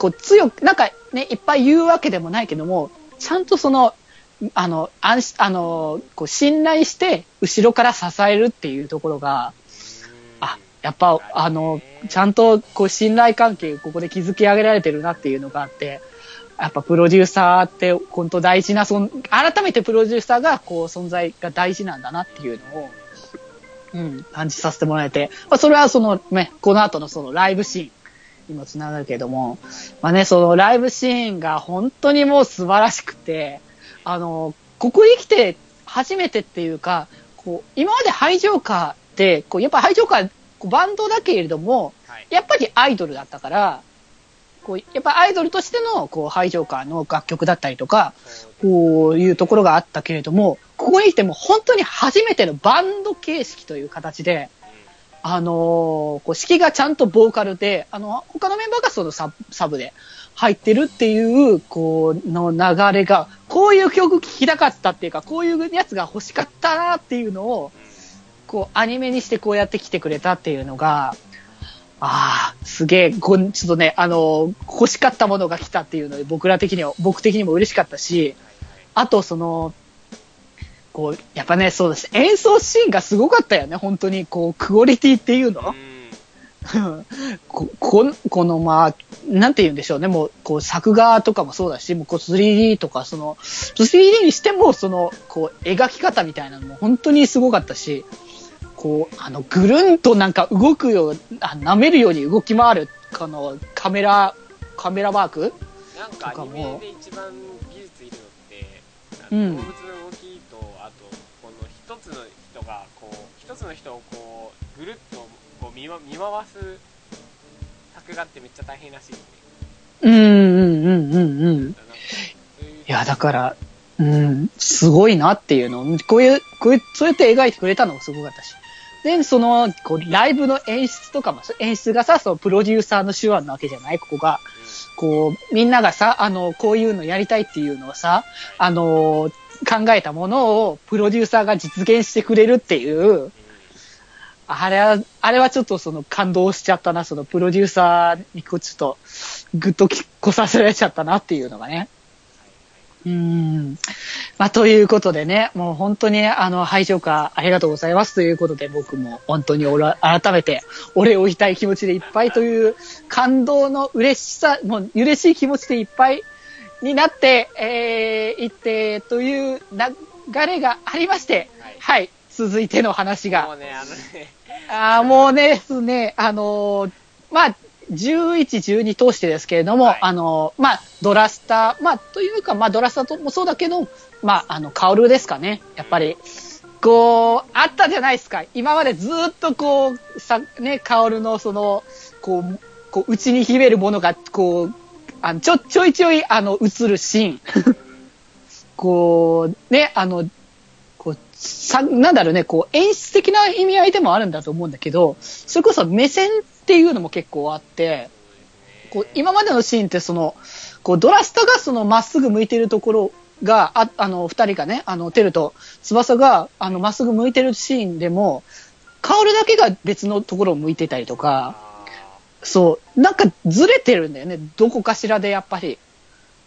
こう強く、なんかね、いっぱい言うわけでもないけども、ちゃんとその、あの、安心、あの、こう、信頼して、後ろから支えるっていうところが、あ、やっぱ、あの、ちゃんと、こう、信頼関係、ここで築き上げられてるなっていうのがあって、やっぱプロデューサーって、本当大事な、そん、改めてプロデューサーが、こう、存在が大事なんだなっていうのを、うん、感じさせてもらえて、まあ、それはその、ね、この後のそのライブシーンにもつながるけれども、まあね、そのライブシーンが本当にもう素晴らしくて、あの、ここに来て初めてっていうか、こう、今までハイジョーカーって、こう、やっぱハイジョーカー、バンドだけれども、はい。やっぱりアイドルだったから、こう、やっぱアイドルとしての、こう、ハイジョーカーの楽曲だったりとか、こういうところがあったけれども、ここに来ても本当に初めてのバンド形式という形で、あのーこう、式がちゃんとボーカルで、あの、他のメンバーがそのササブで入ってるっていう、こう、の流れが、こういう曲聴きたかったっていうか、こういうやつが欲しかったなっていうのを、こう、アニメにしてこうやって来てくれたっていうのが、ああ、すげえ、こちょっとね、あの、欲しかったものが来たっていうので、僕ら的には、僕的にも嬉しかったし、あと、その、こう、やっぱね、そうです。演奏シーンがすごかったよね、本当に、こう、クオリティっていうの。うん。こここの、まあ、なんて言うんでしょうね、もう、こう、作画とかもそうだし、もう、こう、3D とか、その、3D にしても、その、こう、描き方みたいなのも本当にすごかったし、こう、あの、ぐるんとなんか動くよう、あ舐めるように動き回る、この、カメラ、カメラワークなんかアニとかも。メで一番技術いるのって、動物のつの人をこう、ぐるっとこう見わ見回す作画ってめっちゃ大変らしいですね。うん、うん、うん、うん、うん。いや、だから、うん、すごいなっていうのを、こういう、こういう、そうやって描いてくれたのもすごかったし。で、その、こう、ライブの演出とかも、演出がさ、そのプロデューサーの手腕なわけじゃない？ここが。こう、みんながさ、あの、こういうのやりたいっていうのをさ、あの、考えたものをプロデューサーが実現してくれるっていう、あれは、あれはちょっとその感動しちゃったな、そのプロデューサーにこうちょっと、ぐっときこさせられちゃったなっていうのがね。うーん。まあ、ということでね、もう本当に、あの、拝聴歌ありがとうございますということで、僕も本当におら改めてお礼を言いたい気持ちでいっぱいという感動の嬉しさ、もう嬉しい気持ちでいっぱいになって、えー、いってという流れがありまして、はいはい、続いての話がもうね、あのね、あーもうね、ですね、あのーまあ、11、12通してですけれども、はいあのーまあ、ドラスター、まあ、というか、まあ、ドラスターもそうだけど、まあ、あの、カオルですかね。やっぱり、こう、あったじゃないですか。今までずっとこう、さ、ね、カオルのその、こう、こう、内に秘めるものが、こう、あの、ちょ、ちょいちょい、あの、映るシーン。こう、ね、あの、さ、なんだろうね、こう、演出的な意味合いでもあるんだと思うんだけど、それこそ目線っていうのも結構あって、こう今までのシーンってその、こうドラスタがそのまっすぐ向いてるところが、ああの、二人がね、あの、テルと翼が、あの、まっすぐ向いてるシーンでも、カオルだけが別のところを向いてたりとか、そう、なんかずれてるんだよね。どこかしらでやっぱり。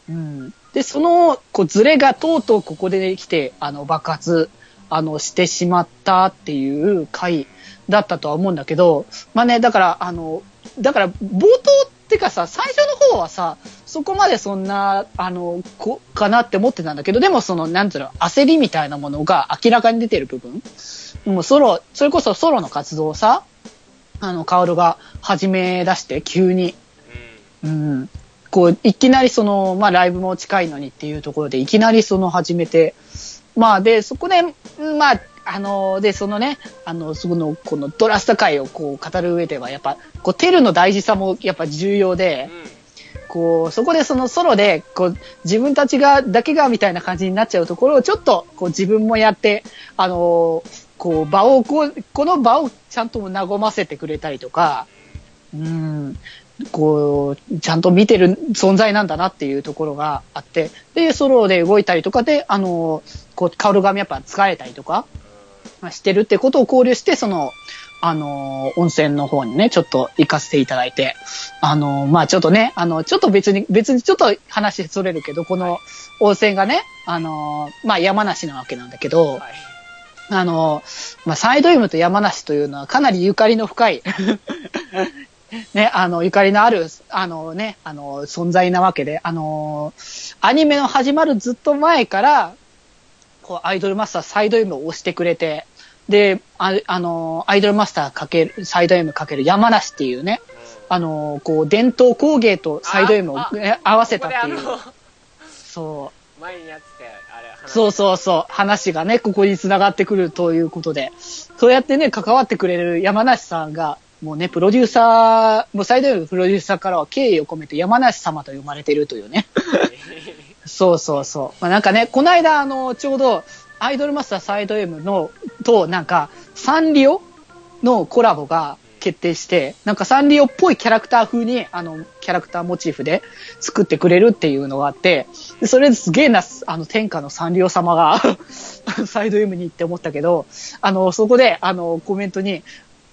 うん。で、その、こう、ずれがとうとうここで来て、あの、爆発、あの、してしまったっていう回だったとは思うんだけど、まあね、だから、あの、だから、冒頭ってかさ、最初の方はさ、そこまでそんな、あの、こ、かなって思ってたんだけど、でもその、なんつうの、焦りみたいなものが明らかに出てる部分もうソロ、それこそソロの活動をさ、あの、カオルが始め出して、急に。ーうんうん。こう、いきなりその、まあ、ライブも近いのにっていうところで、いきなりその始めて、まあ、で、そこで、まあ、あの、で、そのね、あの、その、このドラスタ界をこう語る上では、やっぱ、こう、テルの大事さもやっぱ重要で、こう、そこでそのソロで、こう、自分たちが、だけがみたいな感じになっちゃうところを、ちょっと、こう、自分もやって、あの、こう、場を、こう、この場をちゃんと和ませてくれたりとか、うん、こう、ちゃんと見てる存在なんだなっていうところがあって、で、ソロで動いたりとかで、あの、こう、カオルがやっぱ疲れたりとか、まあしてるってことを考慮して、その、あの、温泉の方にね、ちょっと行かせていただいて、あの、まあちょっとね、あの、ちょっと別に、別にちょっと話それるけど、この温泉がね、あの、まあ山梨なわけなんだけど、はい。あの、まあ、サイド M と山梨というのはかなりゆかりの深い、ね、あの、ゆかりのある、あのね、あの、存在なわけで、あの、アニメの始まるずっと前から、こう、アイドルマスターサイド M を押してくれて、で、ああの、アイドルマスターかける、サイド M かける山梨っていうね、あの、こう、伝統工芸とサイド M を合わせたっていう。そう。前にやってたあれ話そうそうそう。話がね、ここに繋がってくるということで。そうやってね、関わってくれる山梨さんが、もうね、プロデューサー、もう最大のプロデューサーからは敬意を込めて山梨様と呼ばれているというね。そうそうそう。まあ、なんかね、この間、あの、ちょうど、アイドルマスターサイド M の、と、なんか、サンリオのコラボが決定して、なんかサンリオっぽいキャラクター風に、あの、キャラクターモチーフで作ってくれるっていうのがあって、でそれですげえな、あの、天下のサンリオ様が、サイド M にって思ったけど、あの、そこで、あの、コメントに、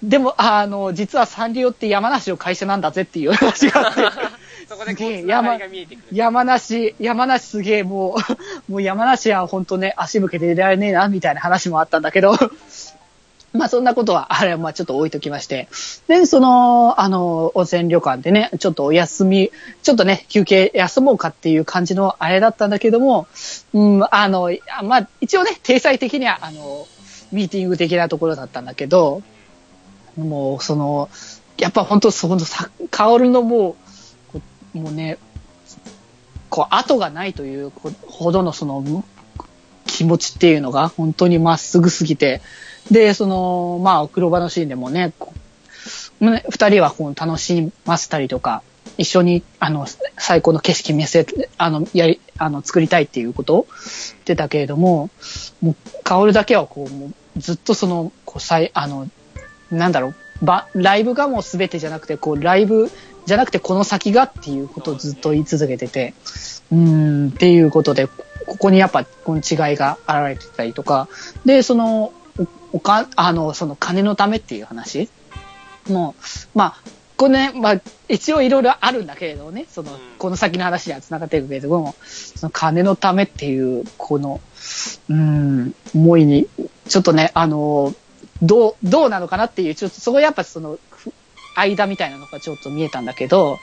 でも、あの、実はサンリオって山梨の会社なんだぜっていう話があって、そこでこうつなが見えてくる。山梨、山梨すげえもう、もう山梨は本当ね、足向けていられねえな、みたいな話もあったんだけど、まあそんなことは、あれはまあちょっと置いときまして。で、その、あの、温泉旅館でね、ちょっとお休み、ちょっとね、休憩休もうかっていう感じのあれだったんだけども、うん、あの、まあ一応ね、体裁的には、あの、ミーティング的なところだったんだけど、もうその、やっぱ本当そのさ、香るのもう、こもうね、こう、後がないというほどのその、気持ちっていうのが本当にまっすぐすぎて、で、その、まあ、黒場のシーンでもね、こう二人はこう楽しませたりとか、一緒に、あの、最高の景色見せ、あの、やり、あの、作りたいっていうことを言ってたけれども、もう、薫だけはこう、もうずっとその、こう、さい、あの、なんだろう、ば、ライブがもう全てじゃなくて、こう、ライブじゃなくてこの先がっていうことをずっと言い続けてて、うーん、っていうことで、ここにやっぱ、この違いが現れてたりとか、で、その、おおか、あの、その金のためっていう話もう、まあ、これね、まあ、一応いろいろあるんだけれどもね、そのうん、この先の話には繋がっていくけれども、その金のためっていう、この、うん、思いに、ちょっとね、あの、どう、どうなのかなっていう、ちょっとそこやっぱその、ふ間みたいなのがちょっと見えたんだけど、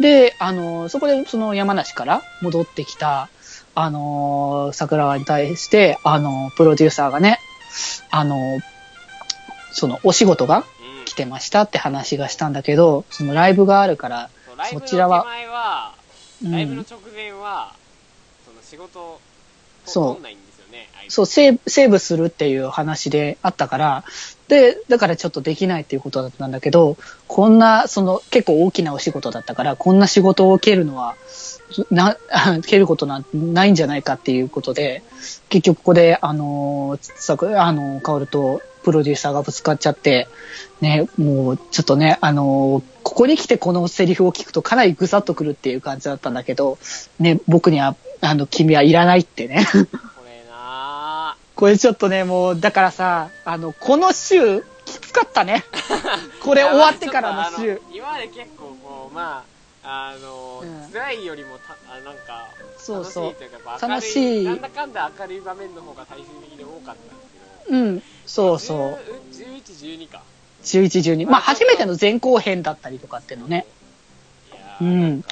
で、あの、そこでその山梨から戻ってきた、あの、桜川に対して、あの、プロデューサーがね、あの、そのお仕事がうん。来てましたって話がしたんだけど、そのライブがあるから、そうライブの手そちらはライブの直前は、その仕事をそう。取んないんそう、セーブ、セーブするっていう話であったから、で、だからちょっとできないっていうことだったんだけど、こんな、その、結構大きなお仕事だったから、こんな仕事を受けるのは、な、受けることなんないんじゃないかっていうことで、結局ここで、あの、さ、あの、かおると、プロデューサーがぶつかっちゃって、ね、もうちょっとね、あのここに来てこのセリフを聞くとかなりぐさっとくるっていう感じだったんだけど、ね、僕には、あの、君はいらないってね。これちょっとね、もう、だからさ、あの、この週、きつかったね。こ これ終わってからの週。今まで結構こう、まあ、あの、うん辛いよりもた、あなんか、そうそう楽しいというか、楽しいなんだかんだ明るい場面の方が大衆的に多かったんですけど。うん、そうそう。10 11、12か。11、12。まあ、初めての前後編だったりとかっていうのね。うんなん。か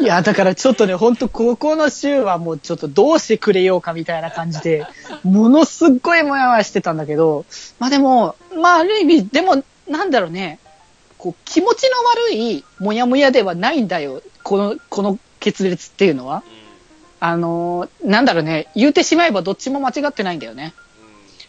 いや、だからちょっとね、ほんと、ここの週はもうちょっとどうしてくれようかみたいな感じで、ものすっごいもやもやしてたんだけど、まあでも、まあある意味、でも、なんだろうね、こう、気持ちの悪いもやもやではないんだよ、この、この決裂っていうのは。あのーなんだろうね、言うてしまえばどっちも間違ってないんだよね。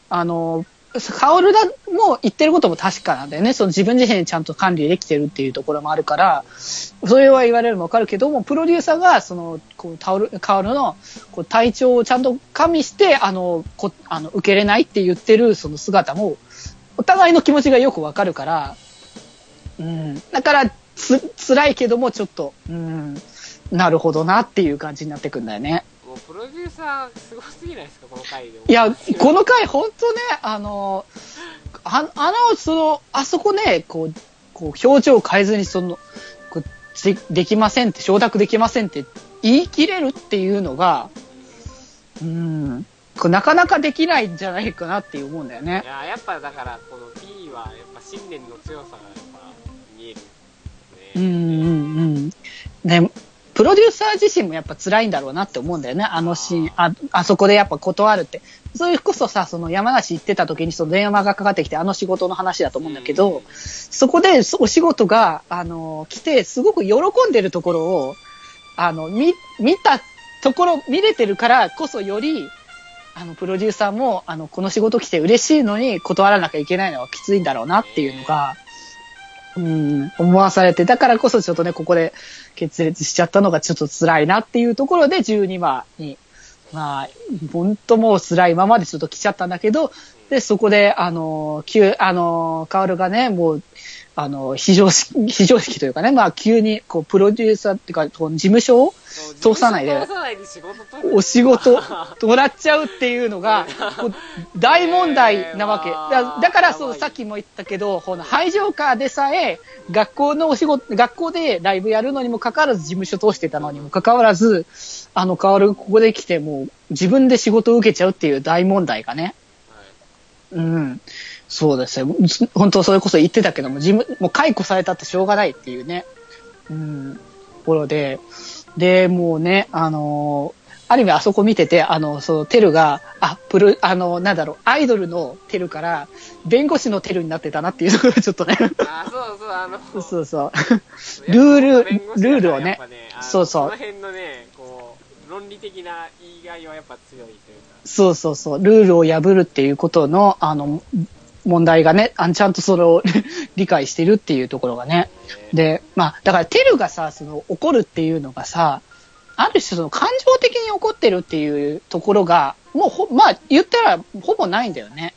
あの、カカオルだも言ってることも確かなんだよね。その自分自身ちゃんと管理できてるっていうところもあるから、それは言われるのもわかるけども、プロデューサーが、その、こう、タオル、カオルの、こう、体調をちゃんと加味して、あの、こ、あの、受けれないって言ってるその姿も、お互いの気持ちがよくわかるから、うん。だから、つ、辛いけども、ちょっと、うん、なるほどなっていう感じになってくんだよね。もうプロデューサーすごすぎないですか、この回でも。いや、この回、本当ね、あの、ああの、その、あそこね、こう、こう表情を変えずに、その、こうでできませんって、承諾できませんって言い切れるっていうのが、うん、これなかなかできないんじゃないかなって思うんだよねい。や、やっぱだから、この P は、やっぱ信念の強さがやっぱ見える。ね。うんうんうん。ね、プロデューサー自身もやっぱ辛いんだろうなって思うんだよね。あのシーン、あ、あそこでやっぱ断るって。それこそさ、その山梨行ってた時にその電話がかかってきてあの仕事の話だと思うんだけど、そこでそお仕事が、あの、来てすごく喜んでるところを、あの、見、見たところ、見れてるからこそより、あの、プロデューサーも、あの、この仕事来て嬉しいのに断らなきゃいけないのはきついんだろうなっていうのが、うん、思わされて、だからこそちょっとね、ここで決裂しちゃったのがちょっと辛いなっていうところで12話に、まあ、本当もう辛いままでちょっと来ちゃったんだけど、で、そこで、あの、急、あの、カオルがね、もう、あの、非常識、非常識というかね、まあ、急に、こう、プロデューサーっていうか、こう事務所を通さないで。お仕事 もらっちゃうっていうのが、大問題なわけ。だだから、そう、さっきも言ったけど、この排除下でさえ、学校のお仕事、学校でライブやるのにもかかわらず、事務所通してたのにもかかわらず、あの、変わる、ここで来て、もう、自分で仕事を受けちゃうっていう大問題がね。はいうん。そうですよ。本当それこそ言ってたけども、自分、もう解雇されたってしょうがないっていうね。うん。ところで、で、もうね、あのーある意味あそこ見てて、あの、そのテルが、あ、プロ、あの、なんだろう、アイドルのテルから、弁護士のテルになってたなっていうのがちょっとね。あ、そうそう、あの、そうそう。ルールルールをねやっぱあのそうそうこの辺のね、こう、論理的な言いがいはやっぱ強いというか。そうそうそう、ルールを破るっていうことの、あの、問題がね、あのちゃんとそれを 理解してるっていうところがね。で、まあ、だからテルがさ、その怒るっていうのがさ、ある種その感情的に怒ってるっていうところが、もうほ、まあ、言ったらほぼないんだよね。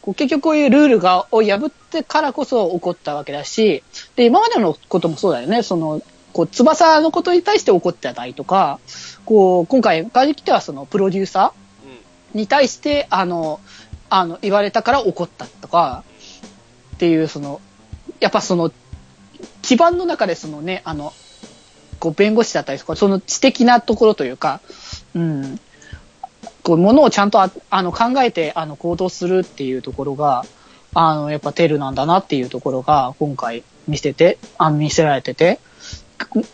こう結局こういうルールがを破ってからこそ起こったわけだし、で、今までのこともそうだよね。その、こう、翼のことに対して怒ってたりとか、こう、今回に限ってはそのプロデューサーに対して、あの、あの、言われたから怒ったとか、っていう、その、やっぱその、基盤の中でそのね、あの、こう、弁護士だったりとか、その知的なところというか、うん、こう、ものをちゃんとああの考えて、あの、行動するっていうところが、あの、やっぱテルなんだなっていうところが、今回見せて、あ見せられてて、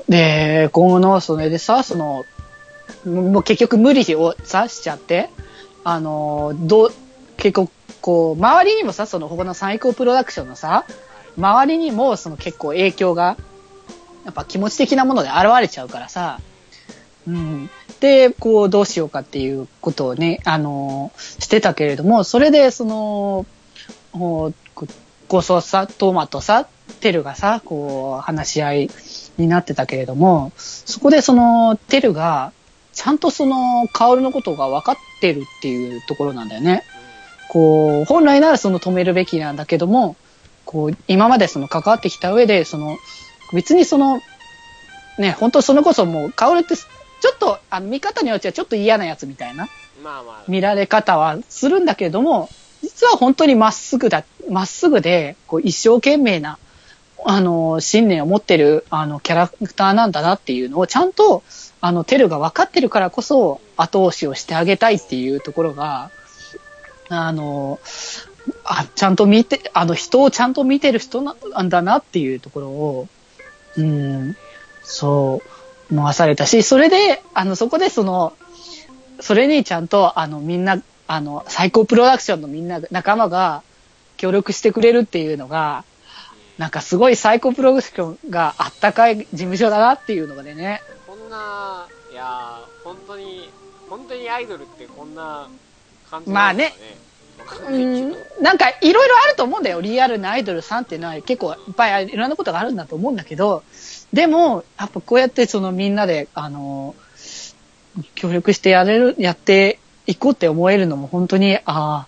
で、今後の、それでさ、その、もう結局無理をさ、しちゃって、あの、どう、結構、こう、周りにもさ、その、他の最高プロダクションのさ、周りにも、その結構影響が、やっぱ気持ち的なもので現れちゃうからさ、うん。で、こう、どうしようかっていうことをね、あの、してたけれども、それで、その、こうここそさ、トーマとさ、テルがさ、こう、話し合いになってたけれども、そこでその、テルが、ちゃんとその、カオルのことが分かってるっていうところなんだよね。こう、本来ならその止めるべきなんだけども、こう、今までその関わってきた上で、その、別にその、ね、本当それこそもう、薫って、ちょっと、あの、見方によってはちょっと嫌なやつみたいなまあまあ、見られ方はするんだけれども、実は本当にまっすぐだ、まっすぐで、こう一生懸命な、あの、信念を持ってる、あの、キャラクターなんだなっていうのを、ちゃんと、あの、テルが分かってるからこそ、後押しをしてあげたいっていうところが、あの、あ、ちゃんと見て、あの、人をちゃんと見てる人なんだなっていうところを、うん、そう、思わされたし、それで、あの、そこでその、それにちゃんと、あの、みんな、あの、最高プロダクションのみんな、仲間が協力してくれるっていうのが、なんかすごい最高プロダクションがあったかい事務所だなっていうのがね、こんな、いや、本当に、本当にアイドルってこんな感じなんですかね。うんど。、なんかいろいろあると思うんだよ。リアルなアイドルさんっていうのは結構いっぱいいろんなことがあるんだと思うんだけど、でも、やっぱこうやってそのみんなで、あの、協力してやれる、やっていこうって思えるのも本当に、ああ、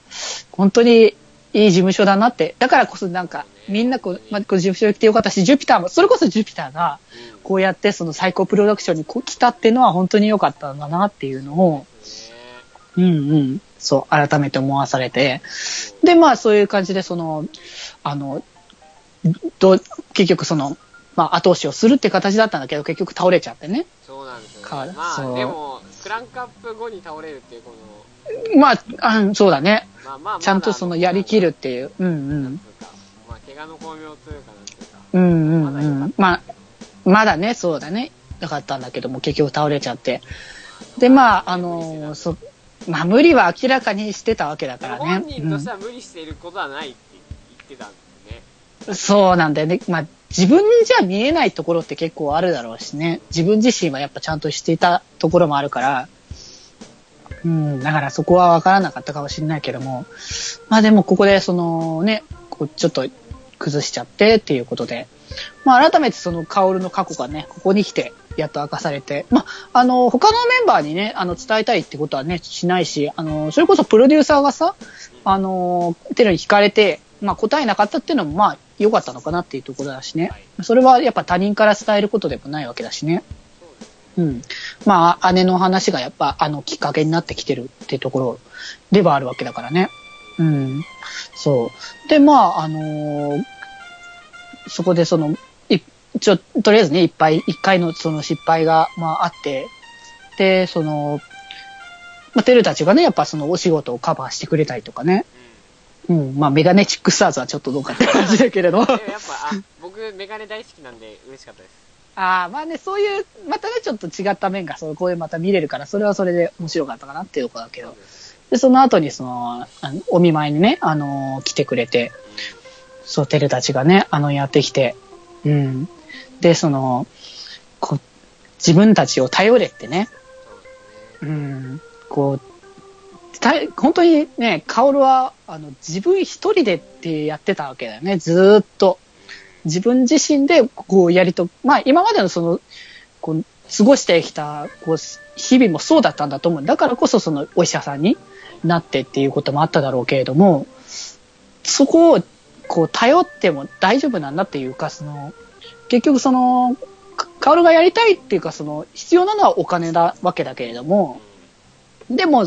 本当にいい事務所だなって。だからこそなんか、みんなこう、まあ、こう事務所に来てよかったし、ジュピターも、それこそジュピターが、うんこうやってその最高プロダクションに来たっていうのは本当に良かったんだなっていうのを、うんうん。そう、改めて思わされて。で、まあ、そういう感じで、その、あの、ど結局その、まあ、後押しをするって形だったんだけど、結局倒れちゃってね。そうなんですよかね。まあ、でも、クランクアップ後に倒れるっていう、こまあ、あそうだね。の、まあまあちゃんとその、やりきるっていう。うんうん。まあ、怪我の巧妙というか、なんていうか、うんうんうん。まあ、まだね、そうだね。よかったんだけども、結局倒れちゃって。で、まあ、あのそ、まあ、無理は明らかにしてたわけだからね。本人としてうんは無理していることはないって言ってたんですね。そうなんだよね。まあ、自分じゃ見えないところって結構あるだろうしね。自分自身はやっぱちゃんとしていたところもあるから、うん、だからそこは分からなかったかもしれないけども、まあでもここでそのね、こうちょっと崩しちゃってっていうことで、まあ改めてその薫の過去がね、ここに来てやっと明かされて、まあの、他のメンバーにね、あの伝えたいってことはね、しないし、あの、それこそプロデューサーがさ、あの、テロに聞かれて、まあ答えなかったっていうのもまあ良かったのかなっていうところだしね。それはやっぱ他人から伝えることでもないわけだしね。うん。まあ、姉の話がやっぱ、あの、きっかけになってきてるっていうところではあるわけだからね。うん。そう。で、まあ、あのーそこでその、ちょ、とりあえずね、いっぱい、一回のその失敗が、まあ、あって、で、その、まあ、テルたちがね、やっぱそのお仕事をカバーしてくれたりとかね。うん。まあ、メガネチックスターズはちょっとどうかって感じだけれど。やっぱ、あ、僕、メガネ大好きなんで嬉しかったです。ああ、まあね、そういう、またね、ちょっと違った面が、そう、こういうまた見れるから、それはそれで面白かったかなっていうとこだけど。で、その後に、その、あのお見舞いにね、あのー来てくれて、そう、テルたちがね、あの、やってきて、うん。で、その、こう、自分たちを頼れってね、そうん、こう、た本当にね、カオルは、あの、自分一人でってやってたわけだよね、ずーっと。自分自身で、こう、やりと、まあ、今までのその、こう、過ごしてきた、こう、日々もそうだったんだと思う。だからこそ、その、お医者さんになってっていうこともあっただろうけれども、そこを、こう、頼っても大丈夫なんだっていうか、その、結局その、かカオルがやりたいっていうか、その、必要なのはお金だわけだけれども、でも、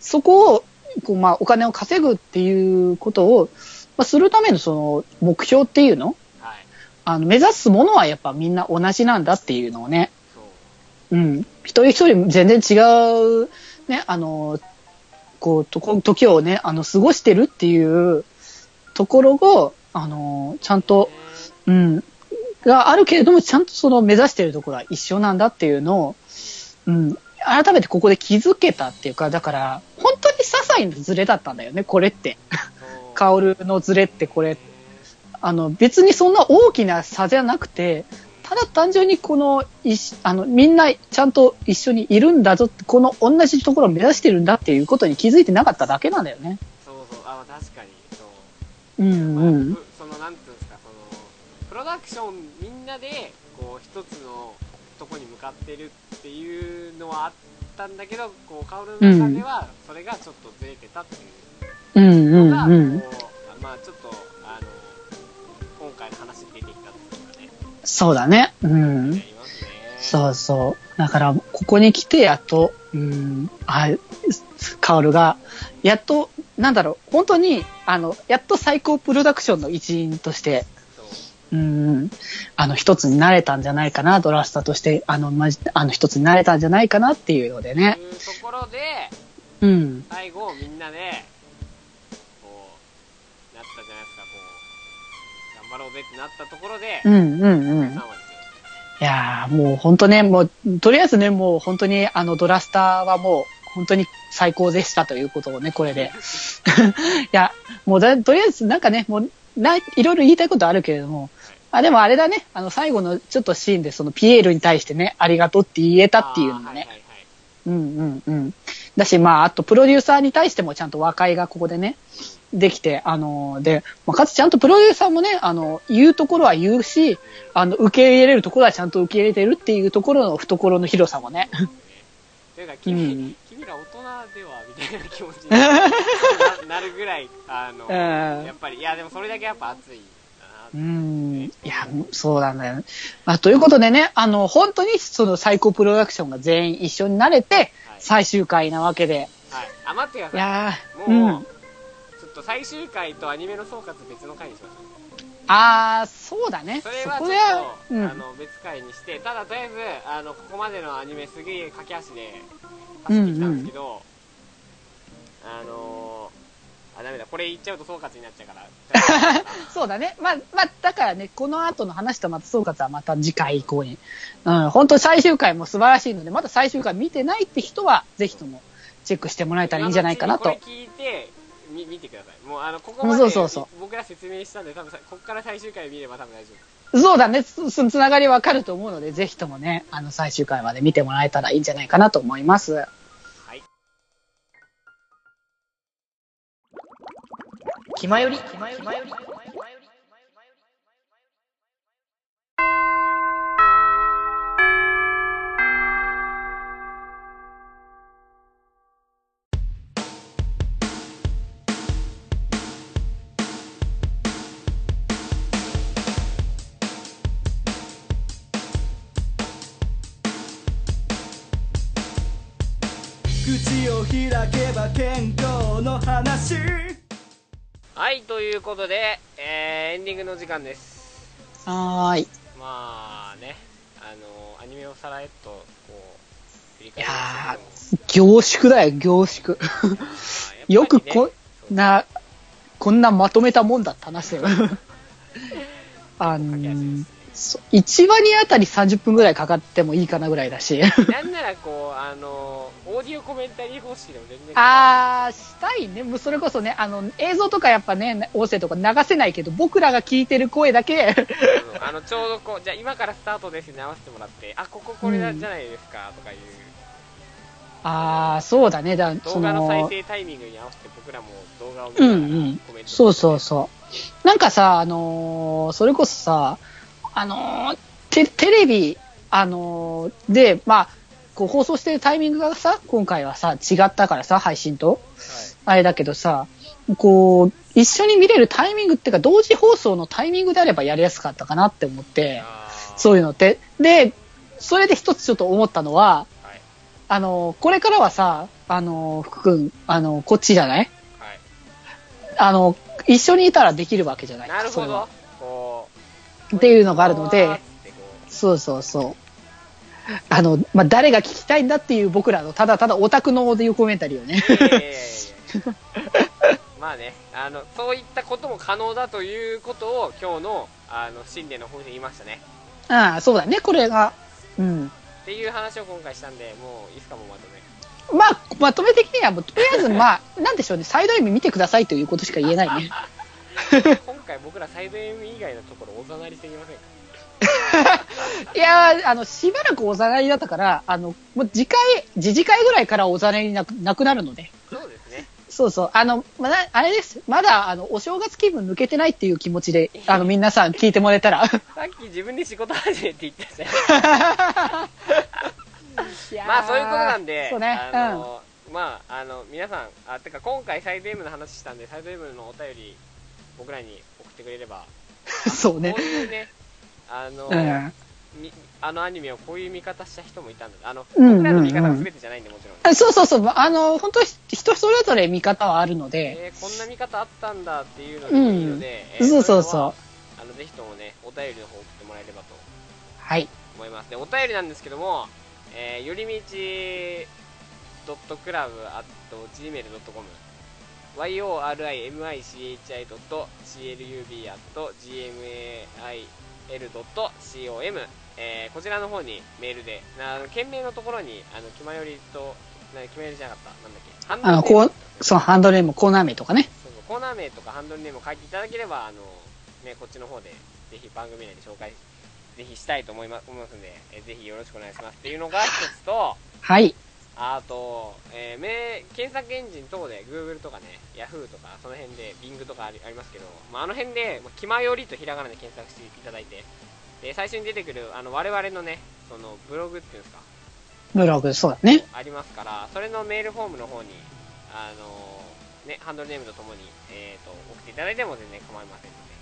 そこを、こうまあ、お金を稼ぐっていうことを、まあ、するためのその、目標っていうの？はい。あの、目指すものはやっぱみんな同じなんだっていうのをね、そう。うん。一人一人全然違う、ね、あの、こう、とこ時をね、あの、過ごしてるっていうところを、あの、ちゃんと、うん、があるけれども、ちゃんとその目指してるところは一緒なんだっていうのを、うん、改めてここで気づけたっていうか、だから、本当に些細なズレだったんだよね、これって。そうカオルのズレってこれ。あの、別にそんな大きな差じゃなくて、ただ単純にこの、いしあの、みんなちゃんと一緒にいるんだぞって、この同じところを目指してるんだっていうことに気づいてなかっただけなんだよね。そうそう。あ、まあ確かに。そう。うんまあうん。ふそのなんていうんですかそのプロダクションみんなでこう一つのとこに向かってるっていうのはあったんだけどこう薫の中ではそれがちょっとずれてたっていううんうんが、うん。こうまあちょっと、あの、今回の話に出てきたっていうかね、そうだね。うん。そうそう。だから、ここに来てやっと、うん、あ、カオルが、やっと、なんだろう、本当に、あの、やっと最高プロダクションの一員として、そう。うん、あの、一つになれたんじゃないかな、ドラスターとして、あの、まじ、あの、一つになれたんじゃないかなっていうのでね。いうところで、うん。最後みんなで、こう、なったじゃないですか、こう、頑張ろうぜってなったところで、うん、うん、うん。3話ですよ。いやーもう本当ね、もう、とりあえずね、もう本当に、あの、ドラスターはもう、本当に最高でしたということをね、これで。いや、もうだ、とりあえずなんかね、もう、な、いろいろ言いたいことあるけれども、あ、でもあれだね、あの、最後のちょっとシーンで、その、ピエールに対してね、ありがとうって言えたっていうのもね、はいはいはい。うんうんうん。だし、まあ、あと、プロデューサーに対してもちゃんと和解がここでね、できて、あの、で、まあ、かつちゃんとプロデューサーもね、あの、言うところは言うし、あの、受け入れるところはちゃんと受け入れてるっていうところの懐の広さもね。というか君、うん。君ら大人ではみたいな気持ちにな なるぐらい、あの、うんやっぱり、いやでもそれだけやっぱ熱いうな。ん。いや、そうなんだよ。まあ、ということでね、あの、本当にその最高プロダクションが全員一緒になれて、はい。最終回なわけで。はい。あ、待ってくだいさい。やー、もう、うん。ちょっと最終回とアニメの総括別の回にしましょあー、そうだね。う。それはちょっと、うんあの、別回にして、ただとりあえず、あの、ここまでのアニメすげえ駆け足で走ってきたんですけど、あのー、あ、ダメだ、これ言っちゃうと総括になっちゃうから。そうだね。まあ、まあ、だからね、この後の話とまた総括はまた次回以降に。うん、本当最終回も素晴らしいので、まだ最終回見てないって人は、ぜひともチェックしてもらえたらいいんじゃないかなと聞いて、み見てください。もう、あの、ここまでそうそうそう僕ら説明したんで、多分さ、ここから最終回見れば多分大丈夫。そうだね。つ、つつながりわかると思うので、ぜひともね、あの、最終回まで見てもらえたらいいんじゃないかなと思います。気まより、気まより、口を開けば健康の話。はい、ということで、えー、エンディングの時間です。はーい。まあね、あの、アニメをさらっと、こう、振りい返凝縮だよ、凝縮。ね よくこ、そうな、こんなまとめたもんだって話だよ。あのですねそ1話にあたり30分ぐらいかかってもいいかなぐらいだし。なんならこう、あの、オーディオコメンタリー方式でも全然あー、したいね。もうそれこそね、あの、映像とかやっぱね、音声とか流せないけど、僕らが聞いてる声だけ、あの、ちょうどこう、じゃあ今からスタートですに合わせてもらって、あ、こここれじゃうんないですか、とかいう、あー、そうだね。だそ動画の再の、生タイミングに合わせて僕らも動画を見うんうながらんコメン。トそうそうそう。なんかさ、あのーそれこそさ、あのーテテレビ、あのーで、まあ、こう放送してるタイミングがさ、今回はさ、違ったからさ、配信と。はいあれだけどさ、こう、一緒に見れるタイミングっていうか、同時放送のタイミングであればやりやすかったかなって思って、そういうのって。で、それで一つちょっと思ったのは、はい。あの、これからはさ、あの、福君、あの、こっちじゃない？はい。あの、一緒にいたらできるわけじゃない？なるほどっていうのがあるのう、でそうそうそう。あの、まあ、誰が聞きたいんだっていう僕らの、ただただオタクのオーディオコメンタリーをね。まあね、あの、そういったことも可能だということを今日の、あの、新年の方で言いましたね。ああ、そうだね、これが。うん。っていう話を今回したんで、もういいっすかもうまとめ。まあ、まとめ的にはもう、とりあえず、まあ、なんでしょうね、サイド M 見てくださいということしか言えないね。今回僕らサイド M 以外のところおざなりすぎませんか？いやー、あの、しばらくおざなりだったから、あの、もう次回、次次回ぐらいからおざなりなくなくなるので。そうですね。そうそう。あの、まだ、あれです。まだ、あの、お正月気分抜けてないっていう気持ちで、あの、皆さん聞いてもらえたら。さっき自分で仕事始めって言ったじゃん。まあそういうことなんで、そうね。あのまあ、あの、皆さん、あ、てか今回サイド M の話したんで、サイド M のお便り、僕らに送ってくれれば、そうねこう。いうね、あの、うん。みあのアニメをこういう見方した人もいたんだ。あの、僕らの見方が全てじゃないんで、もちろん。あそうそうそう。あの、本当人それぞれ見方はあるので、えーこんな見方あったんだっていうのでいいので、えーそうそうそう。あの、ぜひともね、お便りの方送ってもらえればとはい。思います。で、お便りなんですけども、えー、よりみち .club.gmail.com yorimichi.club.gmail.com えー、こちらの方にメールで、なあの件名のところに、あの、気まよりと、な、気まよりじゃなかった、なんだっけ、ハンドあの、ルネームこう、そのハンドルネーム、コーナー名とかね。そうそうコーナー名とかハンドルネームを書いていただければ、あの、ね、こっちの方で、ぜひ番組内で紹介、ぜひしたいと思いま思いますんで、えーぜひよろしくお願いしますっていうのが一つと、はい。あと、えー名検索エンジン等で Google とかね、Yahoo とか、その辺で Bing とかありありますけど、まあ、あの辺で、まあ、気まよりとひらがなで検索していただいて、で最初に出てくる、あの、我々のね、その、ブログっていうんですか、ブログ、そうだね。ありますから、それのメールフォームの方に、あのね、ハンドルネームとともに、えー、と送っていただいても全然構いませんので、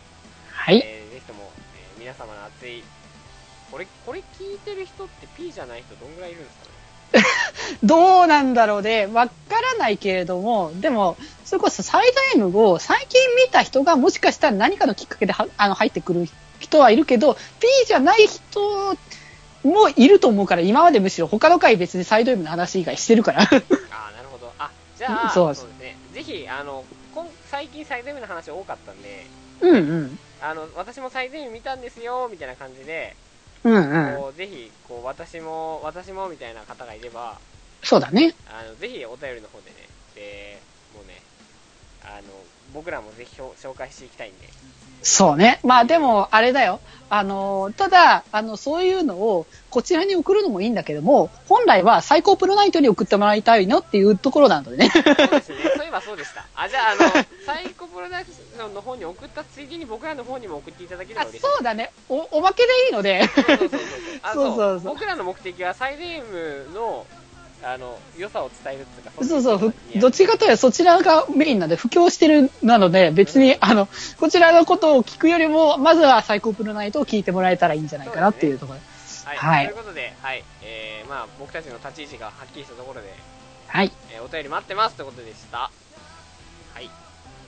はい。えーぜひとも、えー皆様の熱い、これ、これ聞いてる人って P じゃない人どんぐらいいるんですかね？どうなんだろうね。わからないけれども、でも、それこそサイド M を最近見た人がもしかしたら何かのきっかけではあの入ってくる人はいるけど、P じゃない人もいると思うから、今までむしろ他の回別にサイド M の話以外してるから。ああ、なるほど。あ、じゃあ、そそううですですね。ぜひ、あの、今最近サイド M の話多かったんで、うんうん。あの、私もサイド M 見たんですよ、みたいな感じで、うんうん。こう、ぜひ、こう、私も、私も、みたいな方がいれば、そうだね。あの、ぜひお便りの方でね、で、もうね、あの、僕らもぜひ紹紹介していきたいんで、そうね。まあでも、あれだよ。あの、ただ、あの、そういうのをこちらに送るのもいいんだけども、本来は最高プロナイトに送ってもらいたいのっていうところなのでね。そうですね、そういえばそうでした。あ、じゃあ、あの、サイコプロダクションの方に送ったついでに僕らの方にも送っていただければあ嬉しい。そうだねお。おまけでいいので。そうそうそうそう。あ そうそうそう僕らの目的はサイレームの、あの、良さを伝えるっていうか、そうそう、どっちかというとそちらがメインなんで、布教してるなので、別に、あの、こちらのことを聞くよりも、まずは最高プロナイトを聞いてもらえたらいいんじゃないかなっていうところ。はい、はいということで、はい、えー、まあ、僕たちの立ち位置がはっきりしたところで、はい。えーお便り待ってますということでした。はい。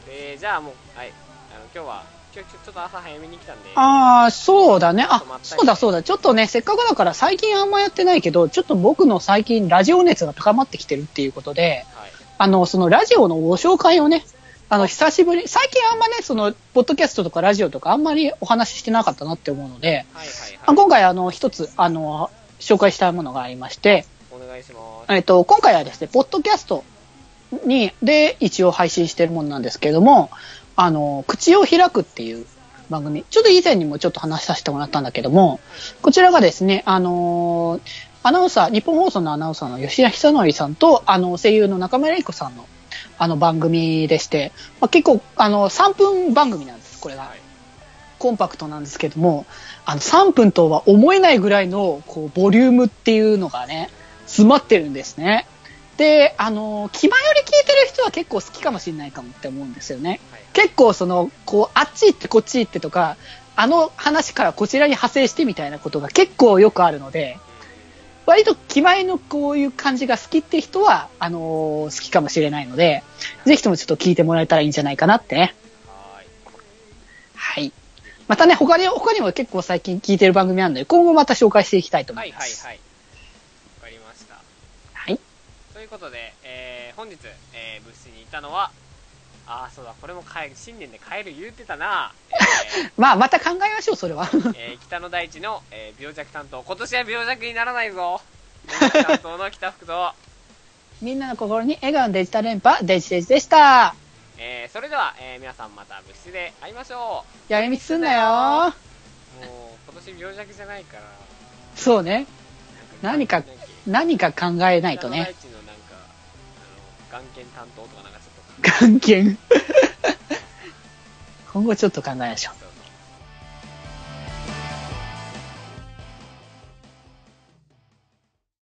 で、じゃあもう、はい、あの、今日は、今日ちょっと朝早めに来たんで、ああ、そうだね。あそうだそうだ。ちょっとね、せっかくだから最近あんまやってないけど、ちょっと僕の最近ラジオ熱が高まってきてるっていうことで、はい、あの、そのラジオのご紹介をね、あの、久しぶり、最近あんまね、その、ポッドキャストとかラジオとかあんまりお話ししてなかったなって思うので、はい、はい、はい。あ今回あの、一つ、あの、紹介したいものがありまして、お願いします。えっと、今回はですね、ポッドキャストに、で、一応配信してるものなんですけれども、あの、口を開くっていう番組、ちょっと以前にもちょっと話させてもらったんだけども、こちらがですね、あのアナウンサー、日本放送のアナウンサーの吉田久典さんと、あの、声優の中村玲子さんの、あの、番組でして、まあ、結構、あの、3分番組なんです、これが。はい。コンパクトなんですけども、あの、3分とは思えないぐらいの、こう、ボリュームっていうのがね、詰まってるんですね。で、あの、気前より聞いてる人は結構好きかもしれないかもって思うんですよね。はい。結構その、こう、あっち行ってこっち行ってとか、あの話からこちらに派生してみたいなことが結構よくあるので、割と気前のこういう感じが好きって人は、あの好きかもしれないので、ぜひともちょっと聞いてもらえたらいいんじゃないかなってね。はーい。はい。またね、他に、他にも結構最近聞いてる番組あるので、今後また紹介していきたいと思はいいます。はいはい。わかりました。はい。ということで、えー、本日、えー、物質にいたのは、あー、そうだ、これも帰る、新年で帰る言うてたな、え まあ、また考えましょう、それは。ー えー北の大地の、えー病弱担当、今年は病弱にならないぞ。病弱担当の北福と、みんなの心に笑顔のデジタル連覇、デジデジでした。えー、それでは、えー、皆さんまた物質で会いましょやりみつすんなよ。う。もう、今年病弱じゃないから、そうね。何か何か考えないとね。北の大地のなんか、あの、眼関係。今後ちょっと考えましょう。